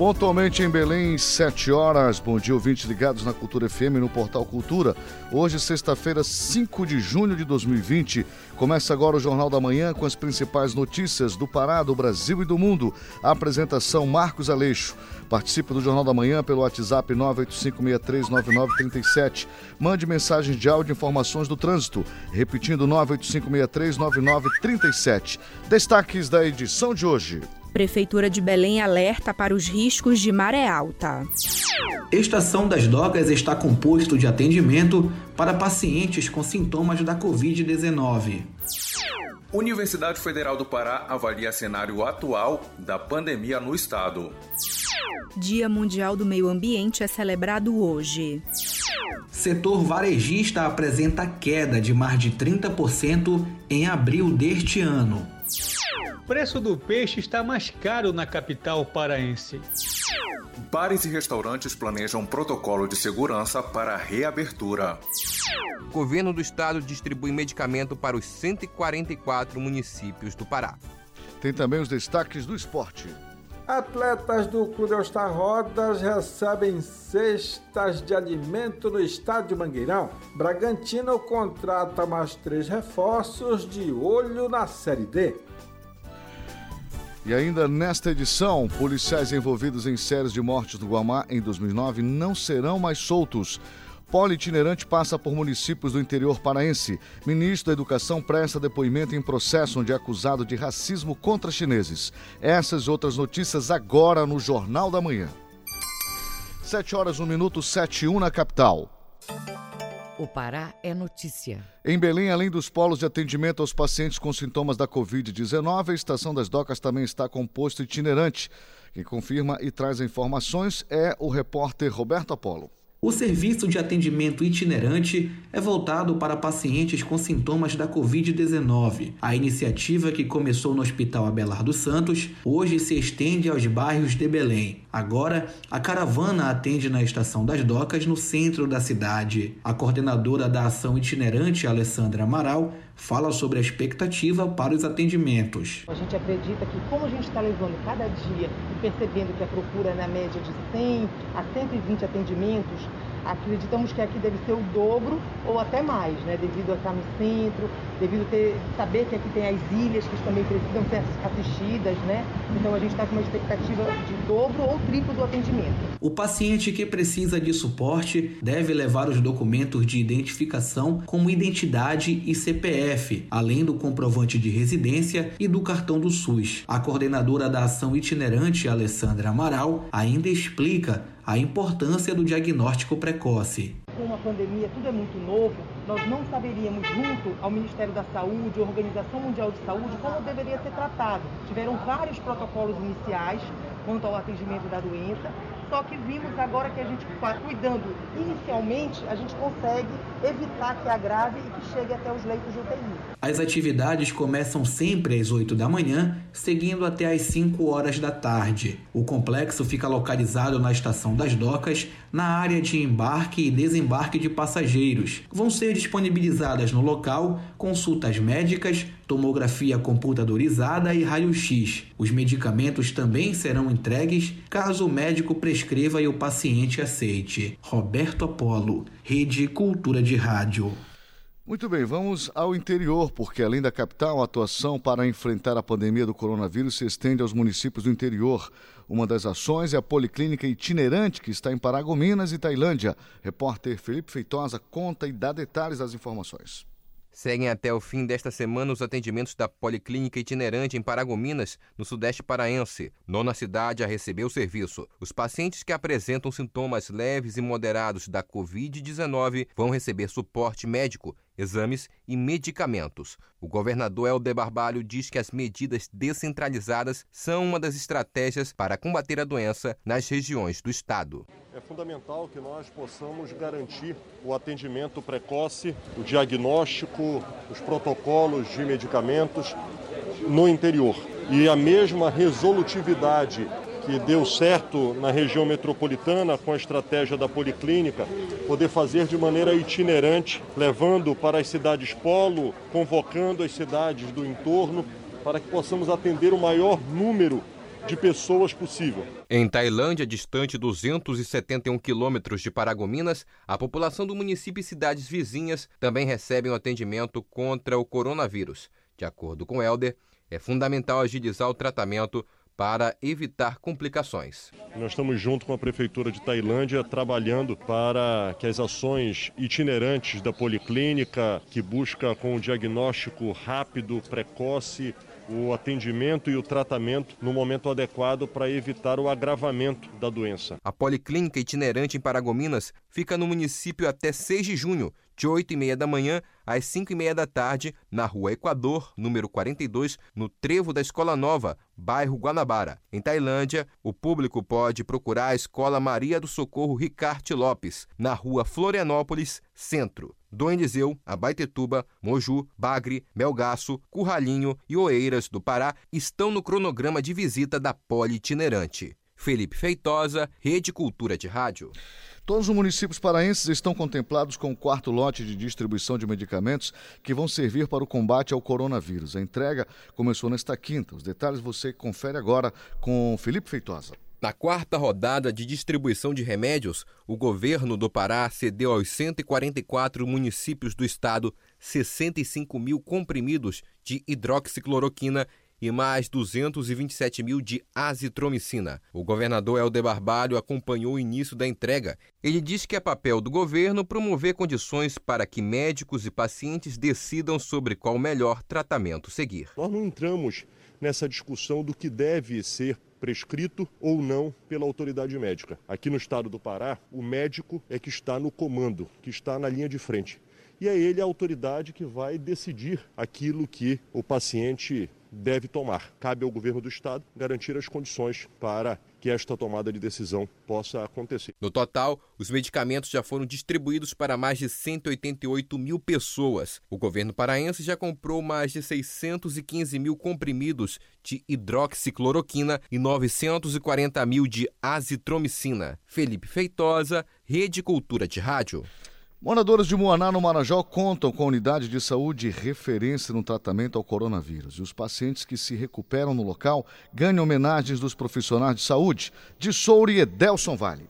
Pontualmente em Belém, 7 horas. Bom dia, ouvintes ligados na Cultura FM no Portal Cultura. Hoje, sexta-feira, 5 de junho de 2020. Começa agora o Jornal da Manhã com as principais notícias do Pará, do Brasil e do mundo. A apresentação Marcos Aleixo. Participe do Jornal da Manhã pelo WhatsApp 985639937. Mande mensagens de áudio e informações do trânsito. Repetindo 985639937. Destaques da edição de hoje. Prefeitura de Belém alerta para os riscos de maré alta. Estação das Docas está composto de atendimento para pacientes com sintomas da Covid-19. Universidade Federal do Pará avalia cenário atual da pandemia no estado. Dia Mundial do Meio Ambiente é celebrado hoje. Setor varejista apresenta queda de mais de 30% em abril deste ano. O preço do peixe está mais caro na capital paraense. Bares e restaurantes planejam protocolo de segurança para a reabertura. O governo do estado distribui medicamento para os 144 municípios do Pará. Tem também os destaques do esporte. Atletas do Clube All-Star Rodas recebem cestas de alimento no estádio Mangueirão. Bragantino contrata mais três reforços de olho na Série D. E ainda nesta edição, policiais envolvidos em séries de mortes no Guamá em 2009 não serão mais soltos. Polo itinerante passa por municípios do interior paraense. Ministro da Educação presta depoimento em processo onde é acusado de racismo contra chineses. Essas e outras notícias agora no Jornal da Manhã. 7 horas, 1 minuto, 7 e 1 na capital. O Pará é notícia. Em Belém, além dos polos de atendimento aos pacientes com sintomas da Covid-19, a Estação das Docas também está com posto itinerante. Quem confirma e traz informações é o repórter Roberto Apolo. O serviço de atendimento itinerante é voltado para pacientes com sintomas da Covid-19. A iniciativa, que começou no Hospital Abelardo Santos, hoje se estende aos bairros de Belém. Agora, a caravana atende na Estação das Docas, no centro da cidade. A coordenadora da ação itinerante, Alessandra Amaral, fala sobre a expectativa para os atendimentos. A gente acredita que, como a gente está levando cada dia e percebendo que a procura é na média de 100 a 120 atendimentos, acreditamos que aqui deve ser o dobro ou até mais, né? devido a estar no centro, devido ter, saber que aqui tem as ilhas que também precisam ser assistidas, né? Então a gente está com uma expectativa de dobro ou triplo do atendimento. O paciente que precisa de suporte deve levar os documentos de identificação como identidade e CPF, além do comprovante de residência e do cartão do SUS. A coordenadora da ação itinerante, Alessandra Amaral, ainda explica a importância do diagnóstico precoce. Com uma pandemia, tudo é muito novo, nós não saberíamos, junto ao Ministério da Saúde, Organização Mundial de Saúde, como deveria ser tratado. Tiveram vários protocolos iniciais quanto ao atendimento da doença, só que vimos agora que a gente, cuidando inicialmente, a gente consegue evitar que agrave e que chegue até os leitos de UTI. As atividades começam sempre às 8 da manhã, seguindo até às 5 horas da tarde. O complexo fica localizado na Estação das Docas, na área de embarque e desembarque de passageiros. Vão ser disponibilizadas no local consultas médicas, tomografia computadorizada e raio-x. Os medicamentos também serão entregues caso o médico prescreva e o paciente aceite. Roberto Apolo, Rede Cultura de Rádio. Muito bem, vamos ao interior, porque além da capital, a atuação para enfrentar a pandemia do coronavírus se estende aos municípios do interior. Uma das ações é a Policlínica Itinerante, que está em Paragominas e Tailândia. Repórter Felipe Feitosa conta e dá detalhes das informações. Seguem até o fim desta semana os atendimentos da Policlínica Itinerante em Paragominas, no Sudeste Paraense, nona cidade a receber o serviço. Os pacientes que apresentam sintomas leves e moderados da Covid-19 vão receber suporte médico exames e medicamentos. O governador Helder Barbalho diz que as medidas descentralizadas são uma das estratégias para combater a doença nas regiões do estado. É fundamental que nós possamos garantir o atendimento precoce, o diagnóstico, os protocolos de medicamentos no interior. E a mesma resolutividade que deu certo na região metropolitana com a estratégia da policlínica, poder fazer de maneira itinerante, levando para as cidades polo, convocando as cidades do entorno, para que possamos atender o maior número de pessoas possível. Em Tailândia, distante 271 quilômetros de Paragominas, a população do município e cidades vizinhas também recebem o atendimento contra o coronavírus. De acordo com Helder, é fundamental agilizar o tratamento para evitar complicações. Nós estamos junto com a Prefeitura de Tailândia trabalhando para que as ações itinerantes da Policlínica, que busca com o diagnóstico rápido, precoce, o atendimento e o tratamento no momento adequado para evitar o agravamento da doença. A Policlínica Itinerante em Paragominas fica no município até 6 de junho, de 8 e meia da manhã às 5 e meia da tarde, na Rua Equador, número 42, no Trevo da Escola Nova, bairro Guanabara. Em Tailândia, o público pode procurar a Escola Maria do Socorro Ricarte Lopes, na Rua Florianópolis, Centro. Dom Eliseu, Abaitetuba, Moju, Bagre, Melgaço, Curralinho e Oeiras do Pará estão no cronograma de visita da Poli Itinerante. Felipe Feitosa, Rede Cultura de Rádio. Todos os municípios paraenses estão contemplados com o quarto lote de distribuição de medicamentos que vão servir para o combate ao coronavírus. A entrega começou nesta quinta. Os detalhes você confere agora com Felipe Feitosa. Na quarta rodada de distribuição de remédios, o governo do Pará cedeu aos 144 municípios do estado 65 mil comprimidos de hidroxicloroquina e mais 227 mil de azitromicina. O governador Helder Barbalho acompanhou o início da entrega. Ele disse que é papel do governo promover condições para que médicos e pacientes decidam sobre qual melhor tratamento seguir. Nós não entramos nessa discussão do que deve ser prescrito ou não pela autoridade médica. Aqui no estado do Pará, o médico é que está no comando, que está na linha de frente. E é ele a autoridade que vai decidir aquilo que o paciente deve tomar. Cabe ao governo do estado garantir as condições para que esta tomada de decisão possa acontecer. No total, os medicamentos já foram distribuídos para mais de 188 mil pessoas. O governo paraense já comprou mais de 615 mil comprimidos de hidroxicloroquina e 940 mil de azitromicina. Felipe Feitosa, Rede Cultura de Rádio. Moradores de Moaná, no Marajó, contam com a unidade de saúde referência no tratamento ao coronavírus. E os pacientes que se recuperam no local ganham homenagens dos profissionais de saúde. De Souri e Delson Vale.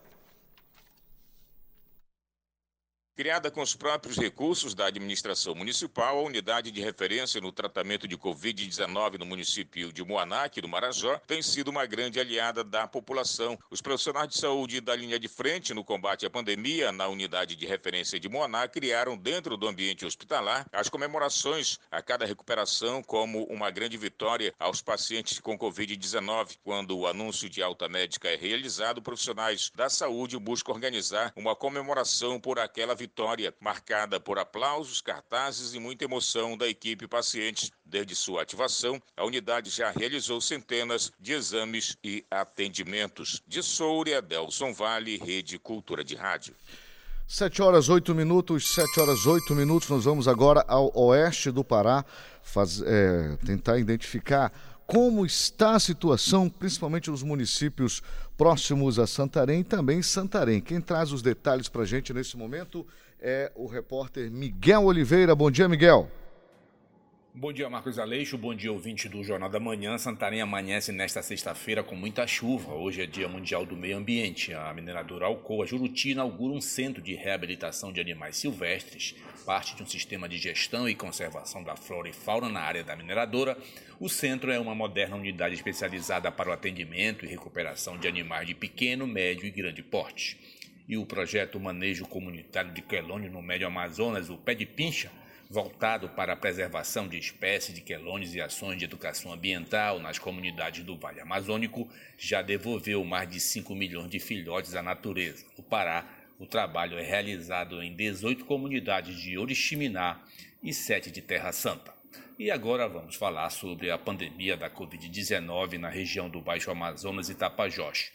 Criada com os próprios recursos da administração municipal, a unidade de referência no tratamento de Covid-19 no município de Moaná, aqui do Marajó, tem sido uma grande aliada da população. Os profissionais de saúde da linha de frente no combate à pandemia na unidade de referência de Moaná criaram dentro do ambiente hospitalar as comemorações a cada recuperação como uma grande vitória aos pacientes com Covid-19. Quando o anúncio de alta médica é realizado, profissionais da saúde buscam organizar uma comemoração por aquela vitória vitória, marcada por aplausos, cartazes e muita emoção da equipe pacientes. Desde sua ativação, a unidade já realizou centenas de exames e atendimentos. De Soura, Delson Vale, Rede Cultura de Rádio. 7 horas 8 minutos, 7 horas 8 minutos. Nós vamos agora ao oeste do Pará faz, é, tentar identificar como está a situação, principalmente nos municípios próximos a Santarém também Santarém. Quem traz os detalhes para a gente nesse momento é o repórter Miguel Oliveira. Bom dia, Miguel. Bom dia, Marcos Aleixo. Bom dia, ouvinte do Jornal da Manhã. Santarém amanhece nesta sexta-feira com muita chuva. Hoje é Dia Mundial do Meio Ambiente. A mineradora Alcoa Juruti inaugura um centro de reabilitação de animais silvestres, parte de um sistema de gestão e conservação da flora e fauna na área da mineradora. O centro é uma moderna unidade especializada para o atendimento e recuperação de animais de pequeno, médio e grande porte. E o projeto Manejo Comunitário de Quelônio no Médio Amazonas, o Pé de Pincha, voltado para a preservação de espécies de quelônios e ações de educação ambiental nas comunidades do Vale Amazônico, já devolveu mais de 5 milhões de filhotes à natureza. No Pará, o trabalho é realizado em 18 comunidades de Oriximiná e 7 de Terra Santa. E agora vamos falar sobre a pandemia da Covid-19 na região do Baixo Amazonas e Tapajós.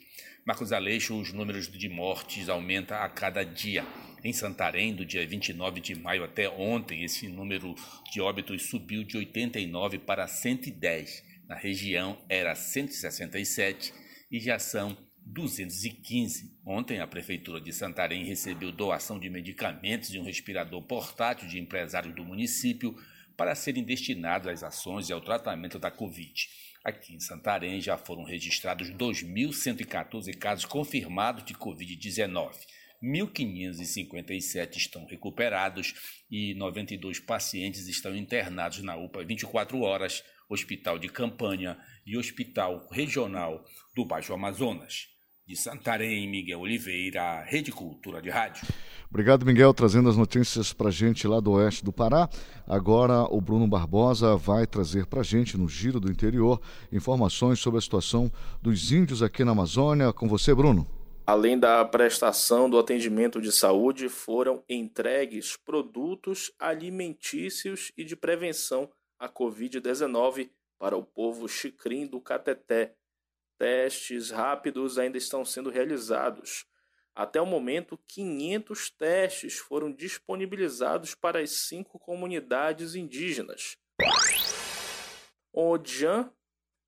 Marcos Aleixo, os números de mortes aumentam a cada dia. Em Santarém, do dia 29 de maio até ontem, esse número de óbitos subiu de 89 para 110. Na região era 167 e já são 215. Ontem, a Prefeitura de Santarém recebeu doação de medicamentos e um respirador portátil de empresários do município para serem destinados às ações e ao tratamento da Covid. Aqui em Santarém já foram registrados 2.114 casos confirmados de Covid-19. 1.557 estão recuperados e 92 pacientes estão internados na UPA 24 horas, Hospital de Campanha e Hospital Regional do Baixo Amazonas. De Santarém, Miguel Oliveira, Rede Cultura de Rádio. Obrigado, Miguel, trazendo as notícias para gente lá do oeste do Pará. Agora o Bruno Barbosa vai trazer para gente, no Giro do Interior, informações sobre a situação dos índios aqui na Amazônia. Com você, Bruno. Além da prestação do atendimento de saúde, foram entregues produtos alimentícios e de prevenção à Covid-19 para o povo xicrim do Cateté. Testes rápidos ainda estão sendo realizados. Até o momento, 500 testes foram disponibilizados para as cinco comunidades indígenas: Odjan,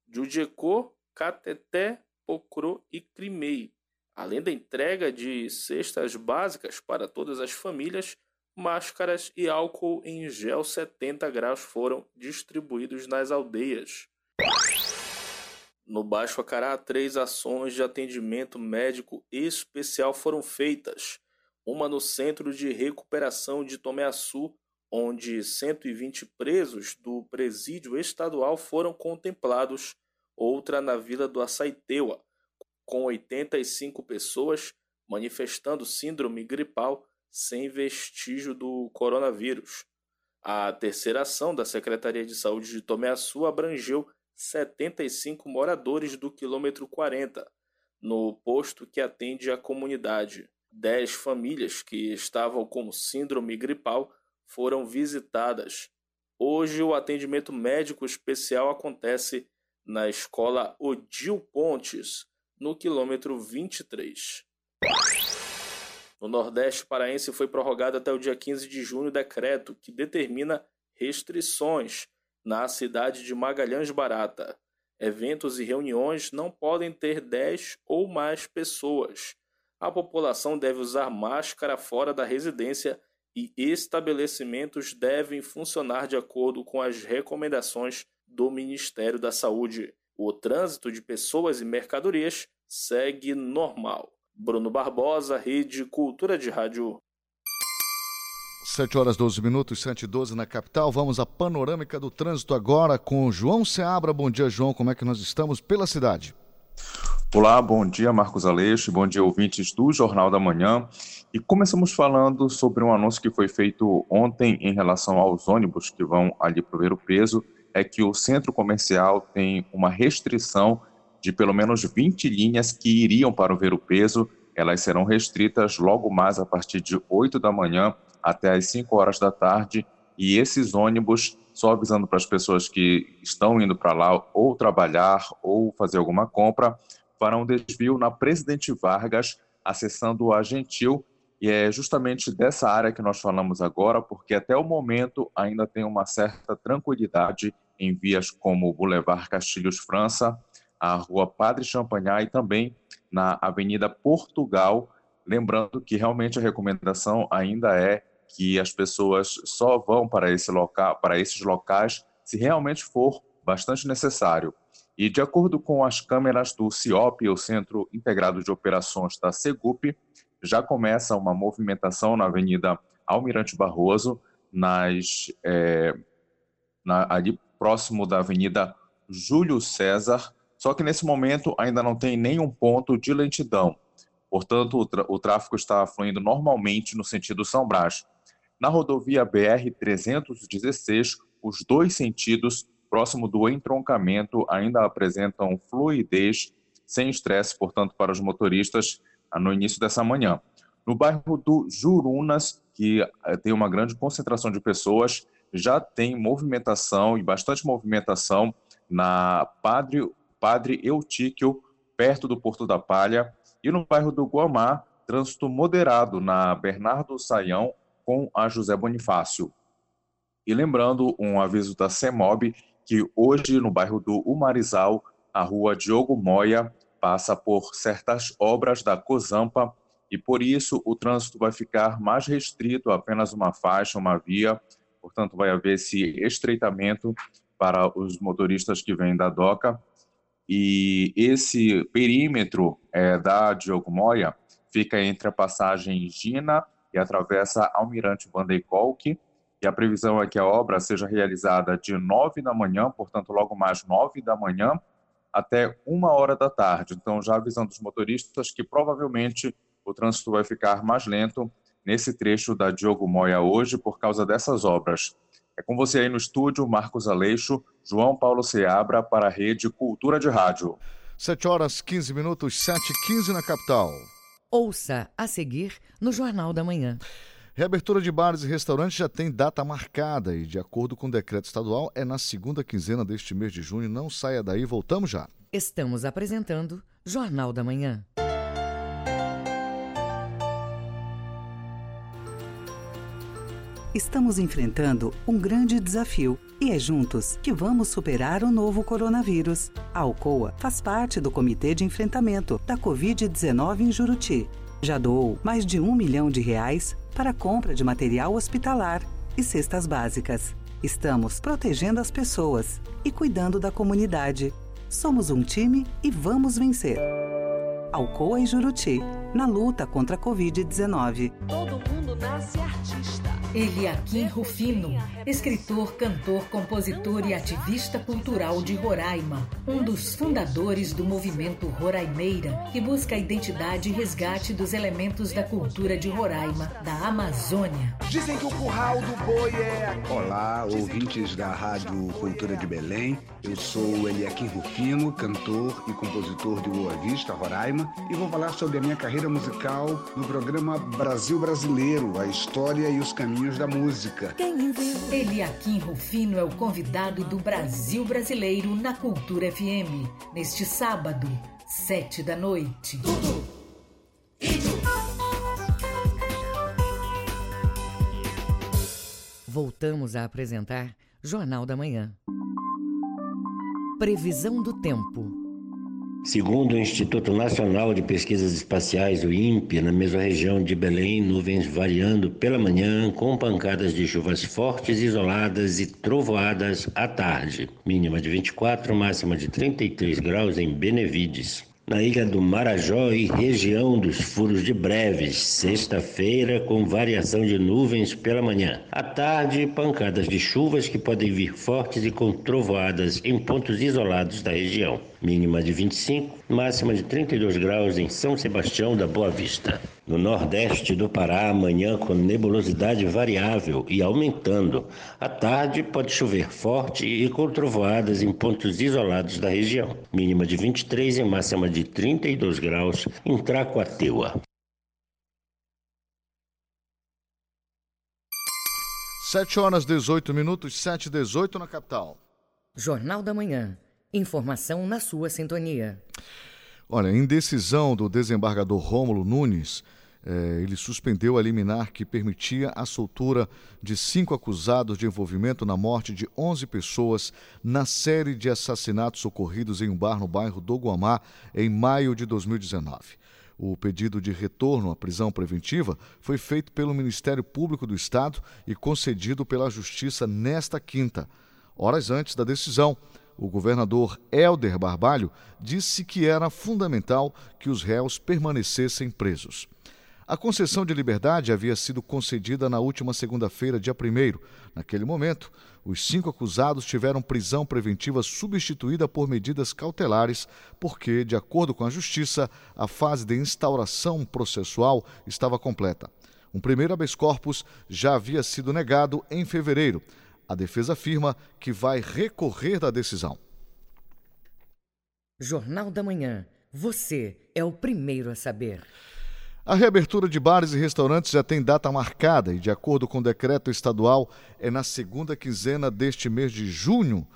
Jujecô, Cateté, Pocro e Crimei Além da entrega de cestas básicas para todas as famílias, máscaras e álcool em gel 70 graus foram distribuídos nas aldeias. No Baixo Acará, três ações de atendimento médico especial foram feitas. Uma no Centro de Recuperação de Tomeaçu, onde 120 presos do presídio estadual foram contemplados. Outra na Vila do Açaiteua, com 85 pessoas manifestando síndrome gripal sem vestígio do coronavírus. A terceira ação da Secretaria de Saúde de Tomeaçu abrangeu 75 moradores do quilômetro 40, no posto que atende a comunidade. Dez famílias que estavam com síndrome gripal foram visitadas. Hoje, o atendimento médico especial acontece na escola Odil Pontes, no quilômetro 23. No Nordeste paraense foi prorrogado até o dia 15 de junho o decreto que determina restrições na cidade de Magalhães Barata. Eventos e reuniões não podem ter 10 ou mais pessoas. A população deve usar máscara fora da residência e estabelecimentos devem funcionar de acordo com as recomendações do Ministério da Saúde. O trânsito de pessoas e mercadorias segue normal. Bruno Barbosa, Rede Cultura de Rádio. 7 horas 12 minutos, 7 e 12 na capital. Vamos à panorâmica do trânsito agora com João Seabra. Bom dia, João. Como é que nós estamos pela cidade? Olá, bom dia, Marcos Aleixo. Bom dia, ouvintes do Jornal da Manhã. E começamos falando sobre um anúncio que foi feito ontem em relação aos ônibus que vão ali para ver o peso é que o centro comercial tem uma restrição de pelo menos 20 linhas que iriam para o Ver o Peso. Elas serão restritas logo mais a partir de 8 da manhã até as 5 horas da tarde. E esses ônibus, só avisando para as pessoas que estão indo para lá ou trabalhar ou fazer alguma compra, farão desvio na Presidente Vargas, acessando a Gentil. E é justamente dessa área que nós falamos agora, porque até o momento ainda tem uma certa tranquilidade em vias como o Boulevard Castilhos França, a Rua Padre Champagnat e também na Avenida Portugal. Lembrando que realmente a recomendação ainda é que as pessoas só vão para, esse local, para esses locais se realmente for bastante necessário. E de acordo com as câmeras do CIOP, o Centro Integrado de Operações da Segup, já começa uma movimentação na Avenida Almirante Barroso, nas, é, na, ali próximo da Avenida Júlio César, só que nesse momento ainda não tem nenhum ponto de lentidão. Portanto, o, o tráfego está fluindo normalmente no sentido São Brás. Na rodovia BR-316, os dois sentidos, próximo do entroncamento, ainda apresentam fluidez sem estresse, portanto, para os motoristas no início dessa manhã. No bairro do Jurunas, que eh, tem uma grande concentração de pessoas, já tem movimentação e bastante movimentação na Padre, Padre Eutíquio, perto do Porto da Palha, e no bairro do Guamá, trânsito moderado na Bernardo Saião com a José Bonifácio. E lembrando um aviso da CEMOB que hoje no bairro do Umarizal, a rua Diogo Moia passa por certas obras da Cozampa e por isso o trânsito vai ficar mais restrito apenas uma faixa, uma via, portanto vai haver esse estreitamento para os motoristas que vêm da DOCA e esse perímetro é, da Diogo Moia fica entre a passagem Gina e atravessa Almirante Van de Kolk, e a previsão é que a obra seja realizada de 9 da manhã, portanto, logo mais 9 da manhã, até uma hora da tarde. Então, já avisando os motoristas que provavelmente o trânsito vai ficar mais lento nesse trecho da Diogo Moia hoje por causa dessas obras. É com você aí no estúdio, Marcos Aleixo, João Paulo Seabra, para a Rede Cultura de Rádio. 7 horas 15 minutos, 7 e 15 na capital. Ouça a seguir no Jornal da Manhã. Reabertura de bares e restaurantes já tem data marcada e, de acordo com o decreto estadual, é na segunda quinzena deste mês de junho. Não saia daí, voltamos já. Estamos apresentando Jornal da Manhã. Estamos enfrentando um grande desafio e é juntos que vamos superar o novo coronavírus. A Alcoa faz parte do Comitê de Enfrentamento da Covid-19 em Juruti. Já doou mais de um milhão de reais para a compra de material hospitalar e cestas básicas. Estamos protegendo as pessoas e cuidando da comunidade. Somos um time e vamos vencer. Alcoa e Juruti, na luta contra a Covid-19. Todo mundo nasce artista. Eliakim Rufino, escritor, cantor, compositor e ativista cultural de Roraima, um dos fundadores do movimento Roraimeira, que busca a identidade e resgate dos elementos da cultura de Roraima, da Amazônia. Dizem que o curral do boi é. Olá, ouvintes da Rádio Cultura de Belém. Eu sou Eliakim Rufino, cantor e compositor de Boa Vista, Roraima, e vou falar sobre a minha carreira musical no programa Brasil Brasileiro, a história e os caminhos caminhos da música. Eliakim Rufino é o convidado do Brasil Brasileiro na Cultura FM, neste sábado, sete da noite. Voltamos a apresentar Jornal da Manhã. Previsão do tempo. Segundo o Instituto Nacional de Pesquisas Espaciais, o INPE, na mesma região de Belém, nuvens variando pela manhã, com pancadas de chuvas fortes, isoladas e trovoadas à tarde. Mínima de 24, máxima de 33 graus em Benevides na ilha do Marajó e região dos furos de breves, sexta-feira com variação de nuvens pela manhã. À tarde, pancadas de chuvas que podem vir fortes e com trovoadas em pontos isolados da região. Mínima de 25, máxima de 32 graus em São Sebastião da Boa Vista. No nordeste do Pará, amanhã com nebulosidade variável e aumentando. À tarde pode chover forte e com trovoadas em pontos isolados da região. Mínima de 23 e máxima de 32 graus em Tracoateua. Sete horas 18 minutos, sete e 18 na capital. Jornal da Manhã. Informação na sua sintonia. Olha, em decisão do desembargador Rômulo Nunes, é, ele suspendeu a liminar que permitia a soltura de cinco acusados de envolvimento na morte de 11 pessoas na série de assassinatos ocorridos em um bar no bairro do Guamá em maio de 2019. O pedido de retorno à prisão preventiva foi feito pelo Ministério Público do Estado e concedido pela Justiça nesta quinta, horas antes da decisão o governador Helder Barbalho disse que era fundamental que os réus permanecessem presos. A concessão de liberdade havia sido concedida na última segunda-feira, dia 1. Naquele momento, os cinco acusados tiveram prisão preventiva substituída por medidas cautelares, porque, de acordo com a Justiça, a fase de instauração processual estava completa. Um primeiro habeas corpus já havia sido negado em fevereiro. A defesa afirma que vai recorrer da decisão. Jornal da Manhã. Você é o primeiro a saber. A reabertura de bares e restaurantes já tem data marcada e, de acordo com o decreto estadual, é na segunda quinzena deste mês de junho.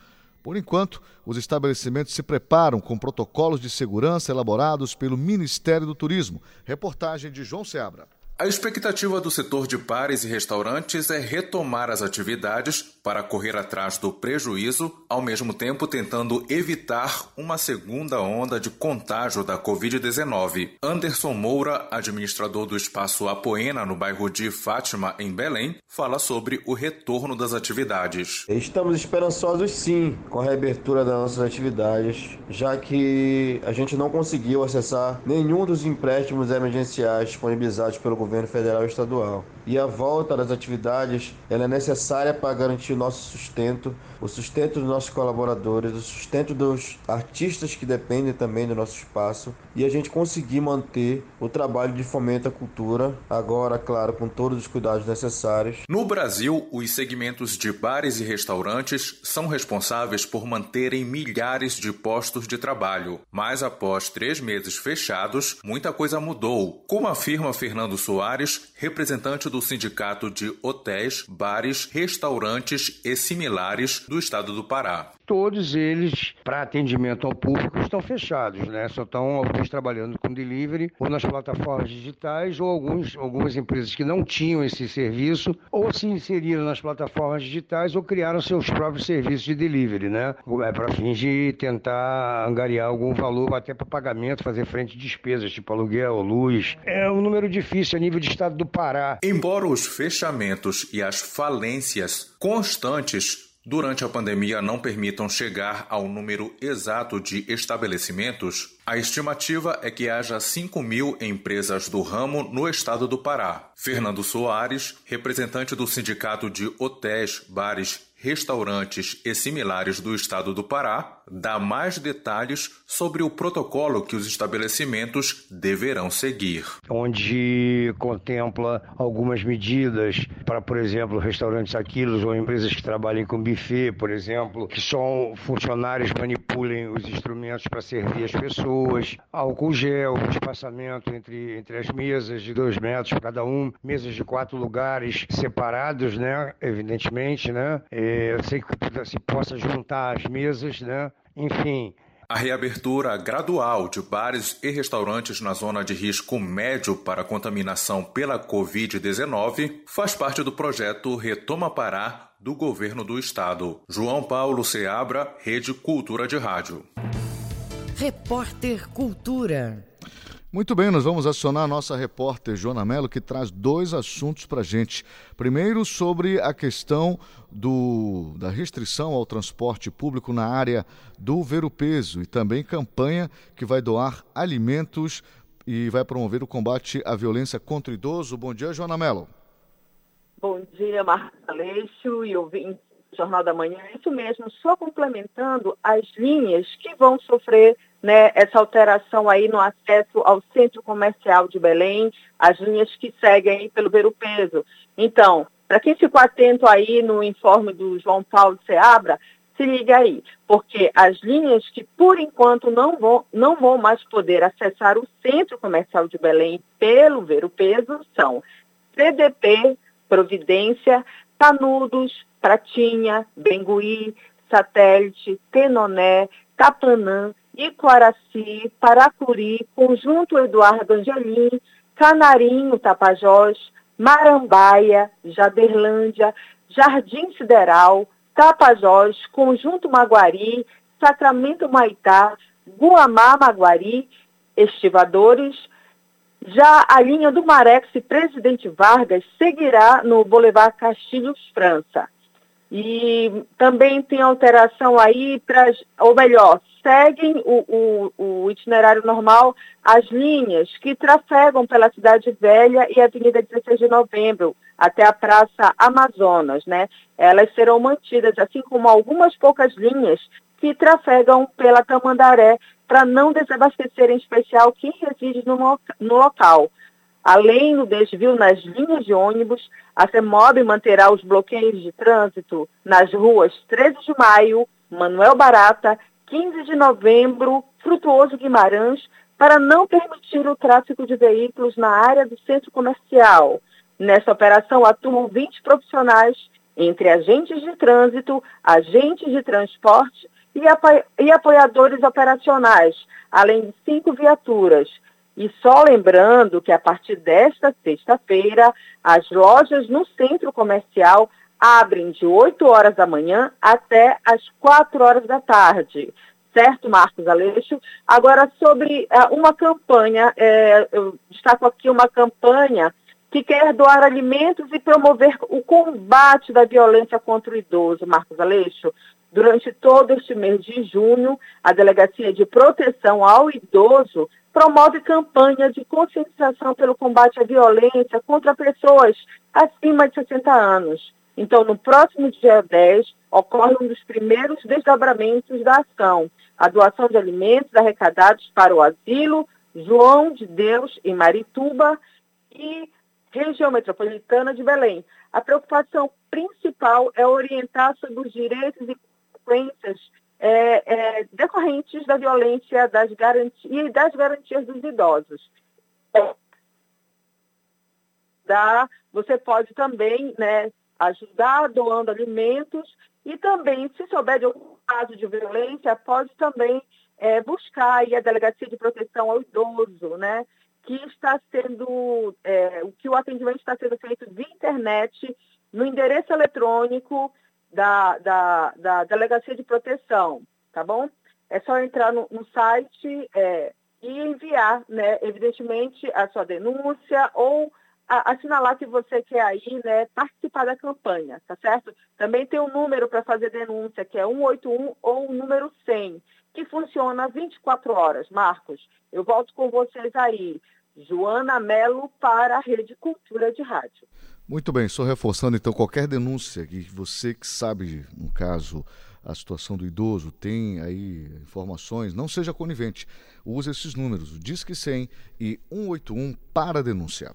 Por enquanto, os estabelecimentos se preparam com protocolos de segurança elaborados pelo Ministério do Turismo. Reportagem de João Seabra. A expectativa do setor de bares e restaurantes é retomar as atividades para correr atrás do prejuízo, ao mesmo tempo tentando evitar uma segunda onda de contágio da Covid-19. Anderson Moura, administrador do espaço Apoena, no bairro de Fátima, em Belém, fala sobre o retorno das atividades. Estamos esperançosos sim com a reabertura das nossas atividades, já que a gente não conseguiu acessar nenhum dos empréstimos emergenciais disponibilizados pelo governo governo federal e estadual. E a volta das atividades ela é necessária para garantir o nosso sustento, o sustento dos nossos colaboradores, o sustento dos artistas que dependem também do nosso espaço e a gente conseguir manter o trabalho de fomento à cultura, agora, claro, com todos os cuidados necessários. No Brasil, os segmentos de bares e restaurantes são responsáveis por manterem milhares de postos de trabalho. Mas após três meses fechados, muita coisa mudou, como afirma Fernando Soares representante do Sindicato de Hotéis, Bares, Restaurantes e Similares do Estado do Pará todos eles, para atendimento ao público, estão fechados, né? Só estão alguns trabalhando com delivery ou nas plataformas digitais ou alguns, algumas empresas que não tinham esse serviço ou se inseriram nas plataformas digitais ou criaram seus próprios serviços de delivery, né? É para fins de tentar angariar algum valor até para pagamento, fazer frente a despesas, tipo aluguel, luz. É um número difícil a nível de estado do Pará. Embora os fechamentos e as falências constantes durante a pandemia não permitam chegar ao número exato de estabelecimentos, a estimativa é que haja 5 mil empresas do ramo no estado do Pará. Fernando Soares, representante do Sindicato de Hotéis, Bares restaurantes e similares do estado do Pará, dá mais detalhes sobre o protocolo que os estabelecimentos deverão seguir. Onde contempla algumas medidas para, por exemplo, restaurantes aquilos ou empresas que trabalhem com buffet, por exemplo, que só funcionários manipulem os instrumentos para servir as pessoas, álcool gel, espaçamento entre, entre as mesas de dois metros cada um, mesas de quatro lugares separados, né? Evidentemente, né? E eu sei que se possa juntar as mesas, né? Enfim, a reabertura gradual de bares e restaurantes na zona de risco médio para contaminação pela Covid-19 faz parte do projeto Retoma Pará do governo do estado. João Paulo Seabra, Rede Cultura de Rádio. Repórter Cultura. Muito bem, nós vamos acionar a nossa repórter Joana Mello, que traz dois assuntos para a gente. Primeiro, sobre a questão do, da restrição ao transporte público na área do Ver o Peso e também campanha que vai doar alimentos e vai promover o combate à violência contra o idoso. Bom dia, Joana Mello. Bom dia, Marcos Aleixo e ouvintes Jornal da Manhã. Isso mesmo, só complementando as linhas que vão sofrer né, essa alteração aí no acesso ao centro comercial de Belém, as linhas que seguem pelo Ver Peso. Então, para quem ficou atento aí no informe do João Paulo Seabra, se liga aí, porque as linhas que por enquanto não vão, não vão mais poder acessar o centro comercial de Belém pelo Ver Peso são CDP, Providência, Tanudos, Pratinha, Bengui, Satélite, Tenoné, Tapanã, Iquaraci, Paracuri, Conjunto Eduardo Angelim, Canarinho Tapajós, Marambaia, Jaderlândia, Jardim Sideral, Tapajós, Conjunto Maguari, Sacramento Maitá, Guamá Maguari, Estivadores. Já a linha do Marex e Presidente Vargas seguirá no Boulevard Castilhos França. E também tem alteração aí ou melhor, seguem o, o, o, itinerário normal as linhas que trafegam pela Cidade Velha e Avenida 16 de Novembro até a Praça Amazonas, né? Elas serão mantidas, assim como algumas poucas linhas que trafegam pela Tamandaré para não desabastecer em especial quem reside no, no local. Além do desvio nas linhas de ônibus, a CEMOB manterá os bloqueios de trânsito nas ruas 13 de Maio, Manuel Barata 15 de novembro, Frutuoso Guimarães, para não permitir o tráfego de veículos na área do centro comercial. Nessa operação atuam 20 profissionais, entre agentes de trânsito, agentes de transporte e, apo e apoiadores operacionais, além de cinco viaturas. E só lembrando que a partir desta sexta-feira, as lojas no centro comercial abrem de 8 horas da manhã até as 4 horas da tarde. Certo, Marcos Aleixo? Agora, sobre uh, uma campanha, é, eu destaco aqui uma campanha que quer doar alimentos e promover o combate da violência contra o idoso, Marcos Aleixo. Durante todo este mês de junho, a Delegacia de Proteção ao Idoso promove campanha de conscientização pelo combate à violência contra pessoas acima de 60 anos. Então, no próximo dia 10, ocorre um dos primeiros desdobramentos da ação, a doação de alimentos arrecadados para o asilo João de Deus, em Marituba, e região metropolitana de Belém. A preocupação principal é orientar sobre os direitos e consequências é, é, decorrentes da violência das garantias, e das garantias dos idosos. Da, você pode também né, ajudar doando alimentos e também, se souber de algum caso de violência, pode também é, buscar a Delegacia de Proteção ao Idoso, né? que está sendo, é, que o atendimento está sendo feito via internet, no endereço eletrônico da, da, da Delegacia de Proteção, tá bom? É só entrar no, no site é, e enviar, né, evidentemente, a sua denúncia ou a, assinalar que você quer aí, né, participar da campanha, tá certo? Também tem um número para fazer denúncia, que é 181 ou o número 100, que funciona 24 horas. Marcos, eu volto com vocês aí. Joana Melo para a Rede Cultura de Rádio. Muito bem, só reforçando então qualquer denúncia que você que sabe, no caso, a situação do idoso, tem aí informações, não seja conivente. Use esses números, Disque 100 e 181 para denunciar.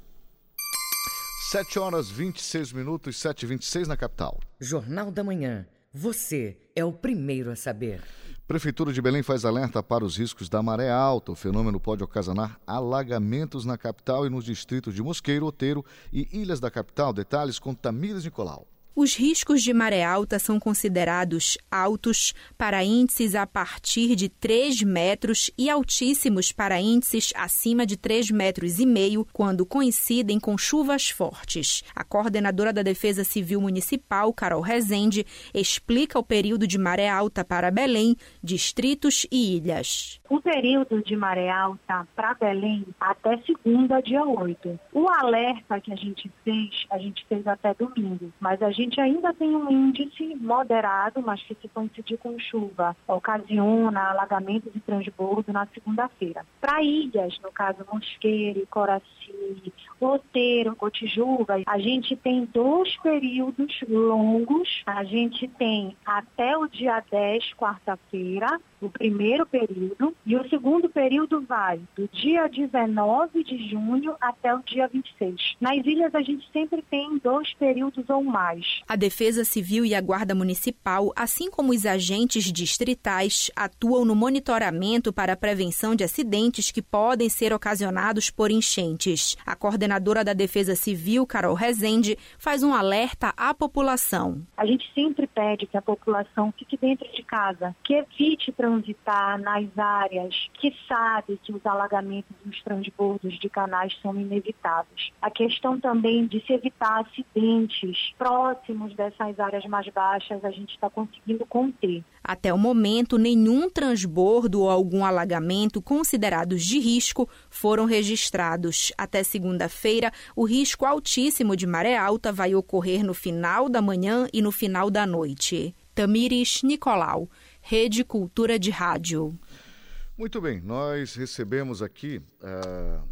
7 horas 26 minutos, 7 e 26 na capital. Jornal da Manhã. Você é o primeiro a saber. Prefeitura de Belém faz alerta para os riscos da maré alta. O fenômeno pode ocasionar alagamentos na capital e nos distritos de Mosqueiro, Oteiro e Ilhas da Capital. Detalhes com Tamires Nicolau. Os riscos de maré alta são considerados altos para índices a partir de 3 metros e altíssimos para índices acima de 3 metros e meio quando coincidem com chuvas fortes. A coordenadora da Defesa Civil Municipal, Carol Rezende, explica o período de maré alta para Belém, distritos e ilhas. O período de maré alta para Belém até segunda, dia 8. O alerta que a gente fez, a gente fez até domingo, mas a gente gente ainda tem um índice moderado, mas que se coincidir com chuva, ocasiona alagamentos e transbordo na segunda-feira. Para ilhas, no caso Mosqueiro, Coraci, Roteiro, Cotijuba, a gente tem dois períodos longos. A gente tem até o dia 10, quarta-feira, o primeiro período, e o segundo período vai do dia 19 de junho até o dia 26. Nas ilhas, a gente sempre tem dois períodos ou mais. A Defesa Civil e a Guarda Municipal, assim como os agentes distritais, atuam no monitoramento para a prevenção de acidentes que podem ser ocasionados por enchentes. A coordenadora da Defesa Civil, Carol Rezende, faz um alerta à população. A gente sempre pede que a população fique dentro de casa, que evite transitar nas áreas que sabe que os alagamentos e os transbordos de canais são inevitáveis. A questão também de se evitar acidentes próximos dessas áreas mais baixas, a gente está conseguindo conter. Até o momento, nenhum transbordo ou algum alagamento considerados de risco foram registrados. Até segunda-feira, o risco altíssimo de maré alta vai ocorrer no final da manhã e no final da noite. Tamires Nicolau, Rede Cultura de Rádio. Muito bem, nós recebemos aqui uh,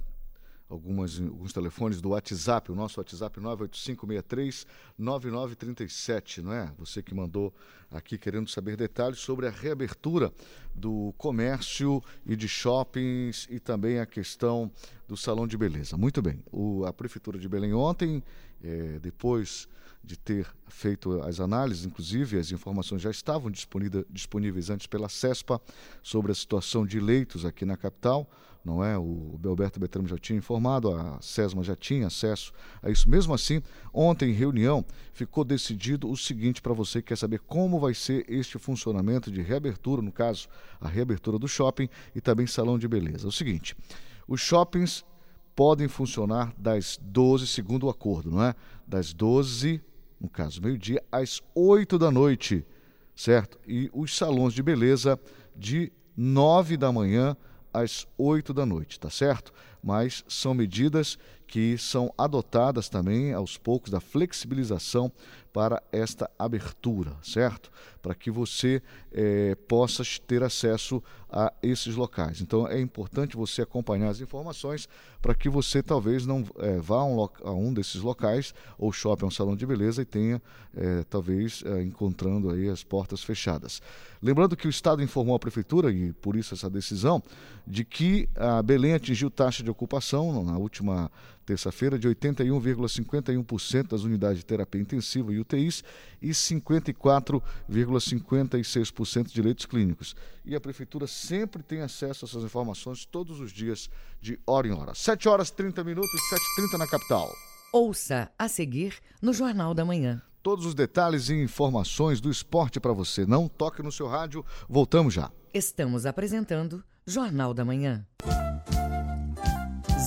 algumas, alguns telefones do WhatsApp, o nosso WhatsApp 985639937, não é? Você que mandou aqui querendo saber detalhes sobre a reabertura do comércio e de shoppings e também a questão do salão de beleza. Muito bem, o, a Prefeitura de Belém ontem, eh, depois de ter feito as análises, inclusive as informações já estavam disponíveis antes pela CESPA sobre a situação de leitos aqui na capital, não é? O Belberto Bertramo já tinha informado, a SESMA já tinha acesso a isso. Mesmo assim, ontem em reunião ficou decidido o seguinte para você que quer saber como vai ser este funcionamento de reabertura, no caso, a reabertura do shopping e também salão de beleza. O seguinte, os shoppings podem funcionar das 12, segundo o acordo, não é? Das 12 no caso meio-dia, às 8 da noite, certo? E os salões de beleza de 9 da manhã às 8 da noite, tá certo? Mas são medidas que são adotadas também aos poucos da flexibilização para esta abertura, certo? Para que você é, possa ter acesso a esses locais. Então é importante você acompanhar as informações para que você talvez não é, vá a um, a um, desses locais ou shopping, um salão de beleza e tenha é, talvez encontrando aí as portas fechadas. Lembrando que o Estado informou a Prefeitura, e por isso essa decisão, de que a Belém atingiu taxa de ocupação na última terça-feira de 81,51% das unidades de terapia intensiva e UTIs e 54,56% de leitos clínicos. E a Prefeitura sempre tem acesso a essas informações todos os dias, de hora em hora. 7 horas 30 minutos, 7h30 na capital. Ouça a seguir no Jornal da Manhã. Todos os detalhes e informações do esporte para você. Não toque no seu rádio. Voltamos já. Estamos apresentando Jornal da Manhã.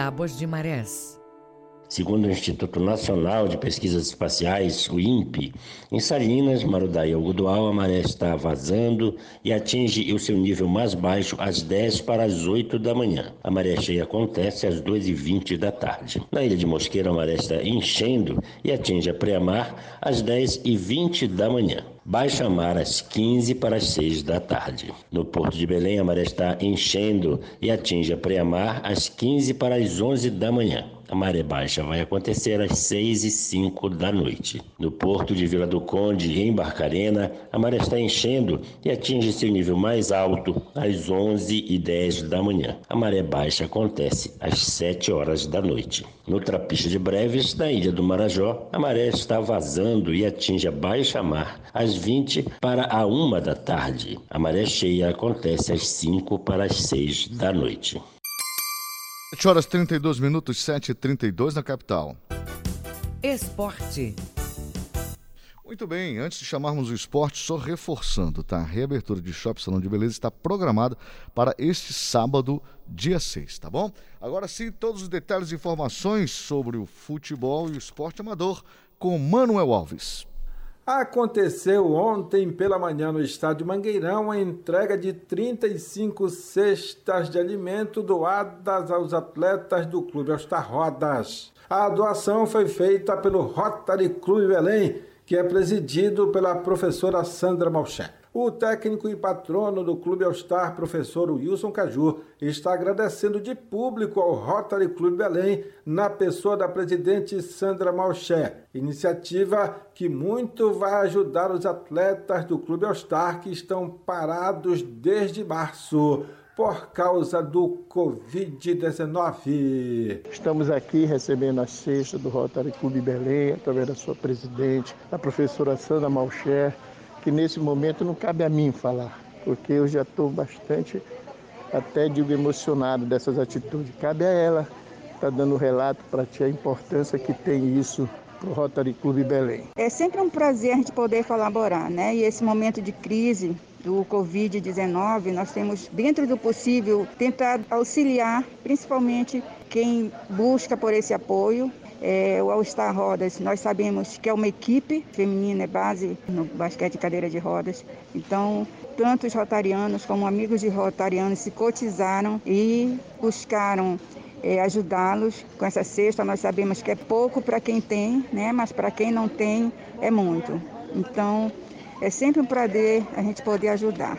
Tábuas de Marés. Segundo o Instituto Nacional de Pesquisas Espaciais, o INPE, em Salinas, Marudá e Algodual, a maré está vazando e atinge o seu nível mais baixo às 10 para as 8 da manhã. A maré cheia acontece às 2h20 da tarde. Na Ilha de Mosqueira, a maré está enchendo e atinge a pré-mar às 10h20 da manhã. Baixa mar às 15 para as 6 da tarde. No Porto de Belém, a maré está enchendo e atinge a pré-mar às 15 para as 11 da manhã. A maré baixa vai acontecer às 6 e 5 da noite. No porto de Vila do Conde, em Barcarena, a maré está enchendo e atinge seu nível mais alto às 11 e 10 da manhã. A maré baixa acontece às 7 horas da noite. No Trapiche de Breves, na ilha do Marajó, a maré está vazando e atinge a baixa mar às 20 para a 1 da tarde. A maré cheia acontece às 5 para as 6 da noite. 7 horas 32 minutos, 7 e 32 na capital. Esporte. Muito bem, antes de chamarmos o esporte, só reforçando, tá? A reabertura de Shopping Salão de Beleza está programada para este sábado, dia 6, tá bom? Agora sim, todos os detalhes e informações sobre o futebol e o esporte amador com Manuel Alves. Aconteceu ontem pela manhã no estádio Mangueirão a entrega de 35 cestas de alimento doadas aos atletas do Clube Ostar Rodas. A doação foi feita pelo Rotary Clube Belém, que é presidido pela professora Sandra Malché. O técnico e patrono do Clube All-Star, professor Wilson Caju, está agradecendo de público ao Rotary Clube Belém, na pessoa da presidente Sandra Malché. Iniciativa que muito vai ajudar os atletas do Clube All-Star que estão parados desde março por causa do Covid-19. Estamos aqui recebendo a cesta do Rotary Clube Belém, através da sua presidente, a professora Sandra Malcher, que nesse momento não cabe a mim falar, porque eu já estou bastante, até digo, emocionado dessas atitudes. Cabe a ela estar tá dando relato para ti a importância que tem isso para o Rotary Clube Belém. É sempre um prazer a gente poder colaborar, né? E esse momento de crise do Covid-19, nós temos, dentro do possível, tentado auxiliar, principalmente quem busca por esse apoio é, o All Star Rodas, nós sabemos que é uma equipe feminina, é base no basquete de cadeira de rodas. Então, tanto os rotarianos como amigos de rotarianos se cotizaram e buscaram é, ajudá-los com essa cesta. Nós sabemos que é pouco para quem tem, né? mas para quem não tem, é muito. Então, é sempre um prazer a gente poder ajudar.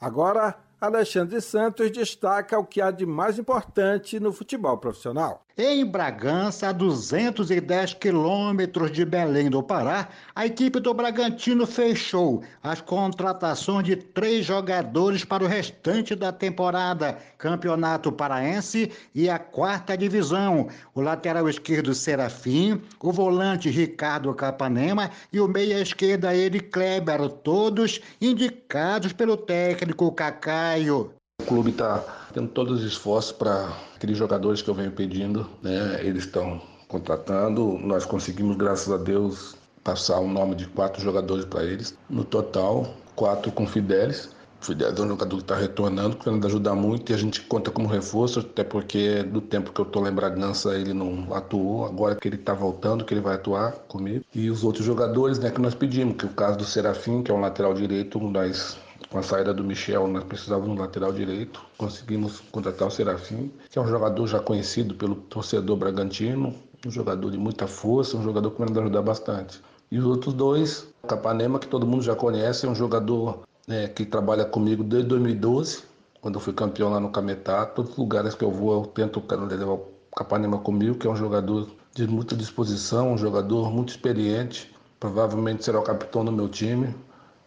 Agora, Alexandre Santos destaca o que há de mais importante no futebol profissional. Em Bragança, a 210 quilômetros de Belém do Pará, a equipe do Bragantino fechou as contratações de três jogadores para o restante da temporada: Campeonato Paraense e a quarta divisão. O lateral esquerdo Serafim, o volante Ricardo Capanema e o meia-esquerda Eri Kleber, todos indicados pelo técnico Cacaio. O clube está tendo todos os esforços para aqueles jogadores que eu venho pedindo, né? Eles estão contratando. Nós conseguimos, graças a Deus, passar o nome de quatro jogadores para eles. No total, quatro com Fidelis. Fidelis é um jogador que está retornando, querendo ajudar muito e a gente conta como reforço, até porque do tempo que eu estou em Bragança ele não atuou, agora que ele está voltando, que ele vai atuar comigo. E os outros jogadores né, que nós pedimos, que é o caso do Serafim, que é um lateral direito, nós com a saída do Michel, nós precisávamos um lateral direito. Conseguimos contratar o Serafim, que é um jogador já conhecido pelo torcedor bragantino, um jogador de muita força, um jogador que vai nos ajudar bastante. E os outros dois, o Capanema, que todo mundo já conhece, é um jogador né, que trabalha comigo desde 2012, quando eu fui campeão lá no Cametá. Todos os lugares que eu vou, eu tento levar o Capanema comigo, que é um jogador de muita disposição, um jogador muito experiente. Provavelmente será o capitão do meu time.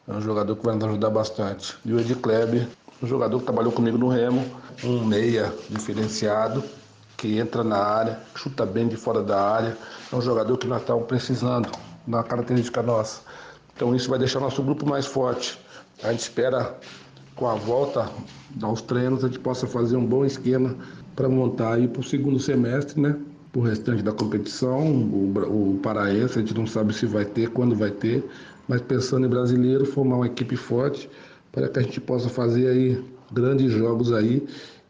É um jogador que vai nos ajudar bastante. E o Ed Kleber, um jogador que trabalhou comigo no Remo, um meia diferenciado, que entra na área, chuta bem de fora da área. É um jogador que nós estamos precisando, na característica nossa. Então isso vai deixar nosso grupo mais forte. A gente espera, com a volta aos treinos, a gente possa fazer um bom esquema para montar aí para o segundo semestre, né? Para o restante da competição, o, o paraense, a gente não sabe se vai ter, quando vai ter, mas pensando em brasileiro, formar uma equipe forte para que a gente possa fazer aí grandes jogos aí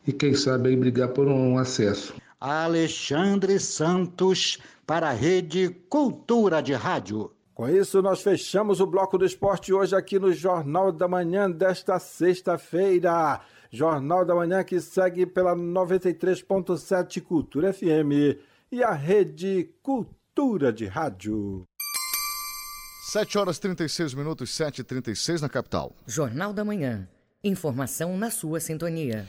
e quem sabe aí brigar por um acesso. Alexandre Santos para a Rede Cultura de Rádio. Com isso, nós fechamos o bloco do esporte hoje aqui no Jornal da Manhã desta sexta-feira. Jornal da Manhã que segue pela 93.7 Cultura FM e a Rede Cultura de Rádio. 7 horas 36 minutos, 7 e 36 na capital. Jornal da Manhã. Informação na sua sintonia.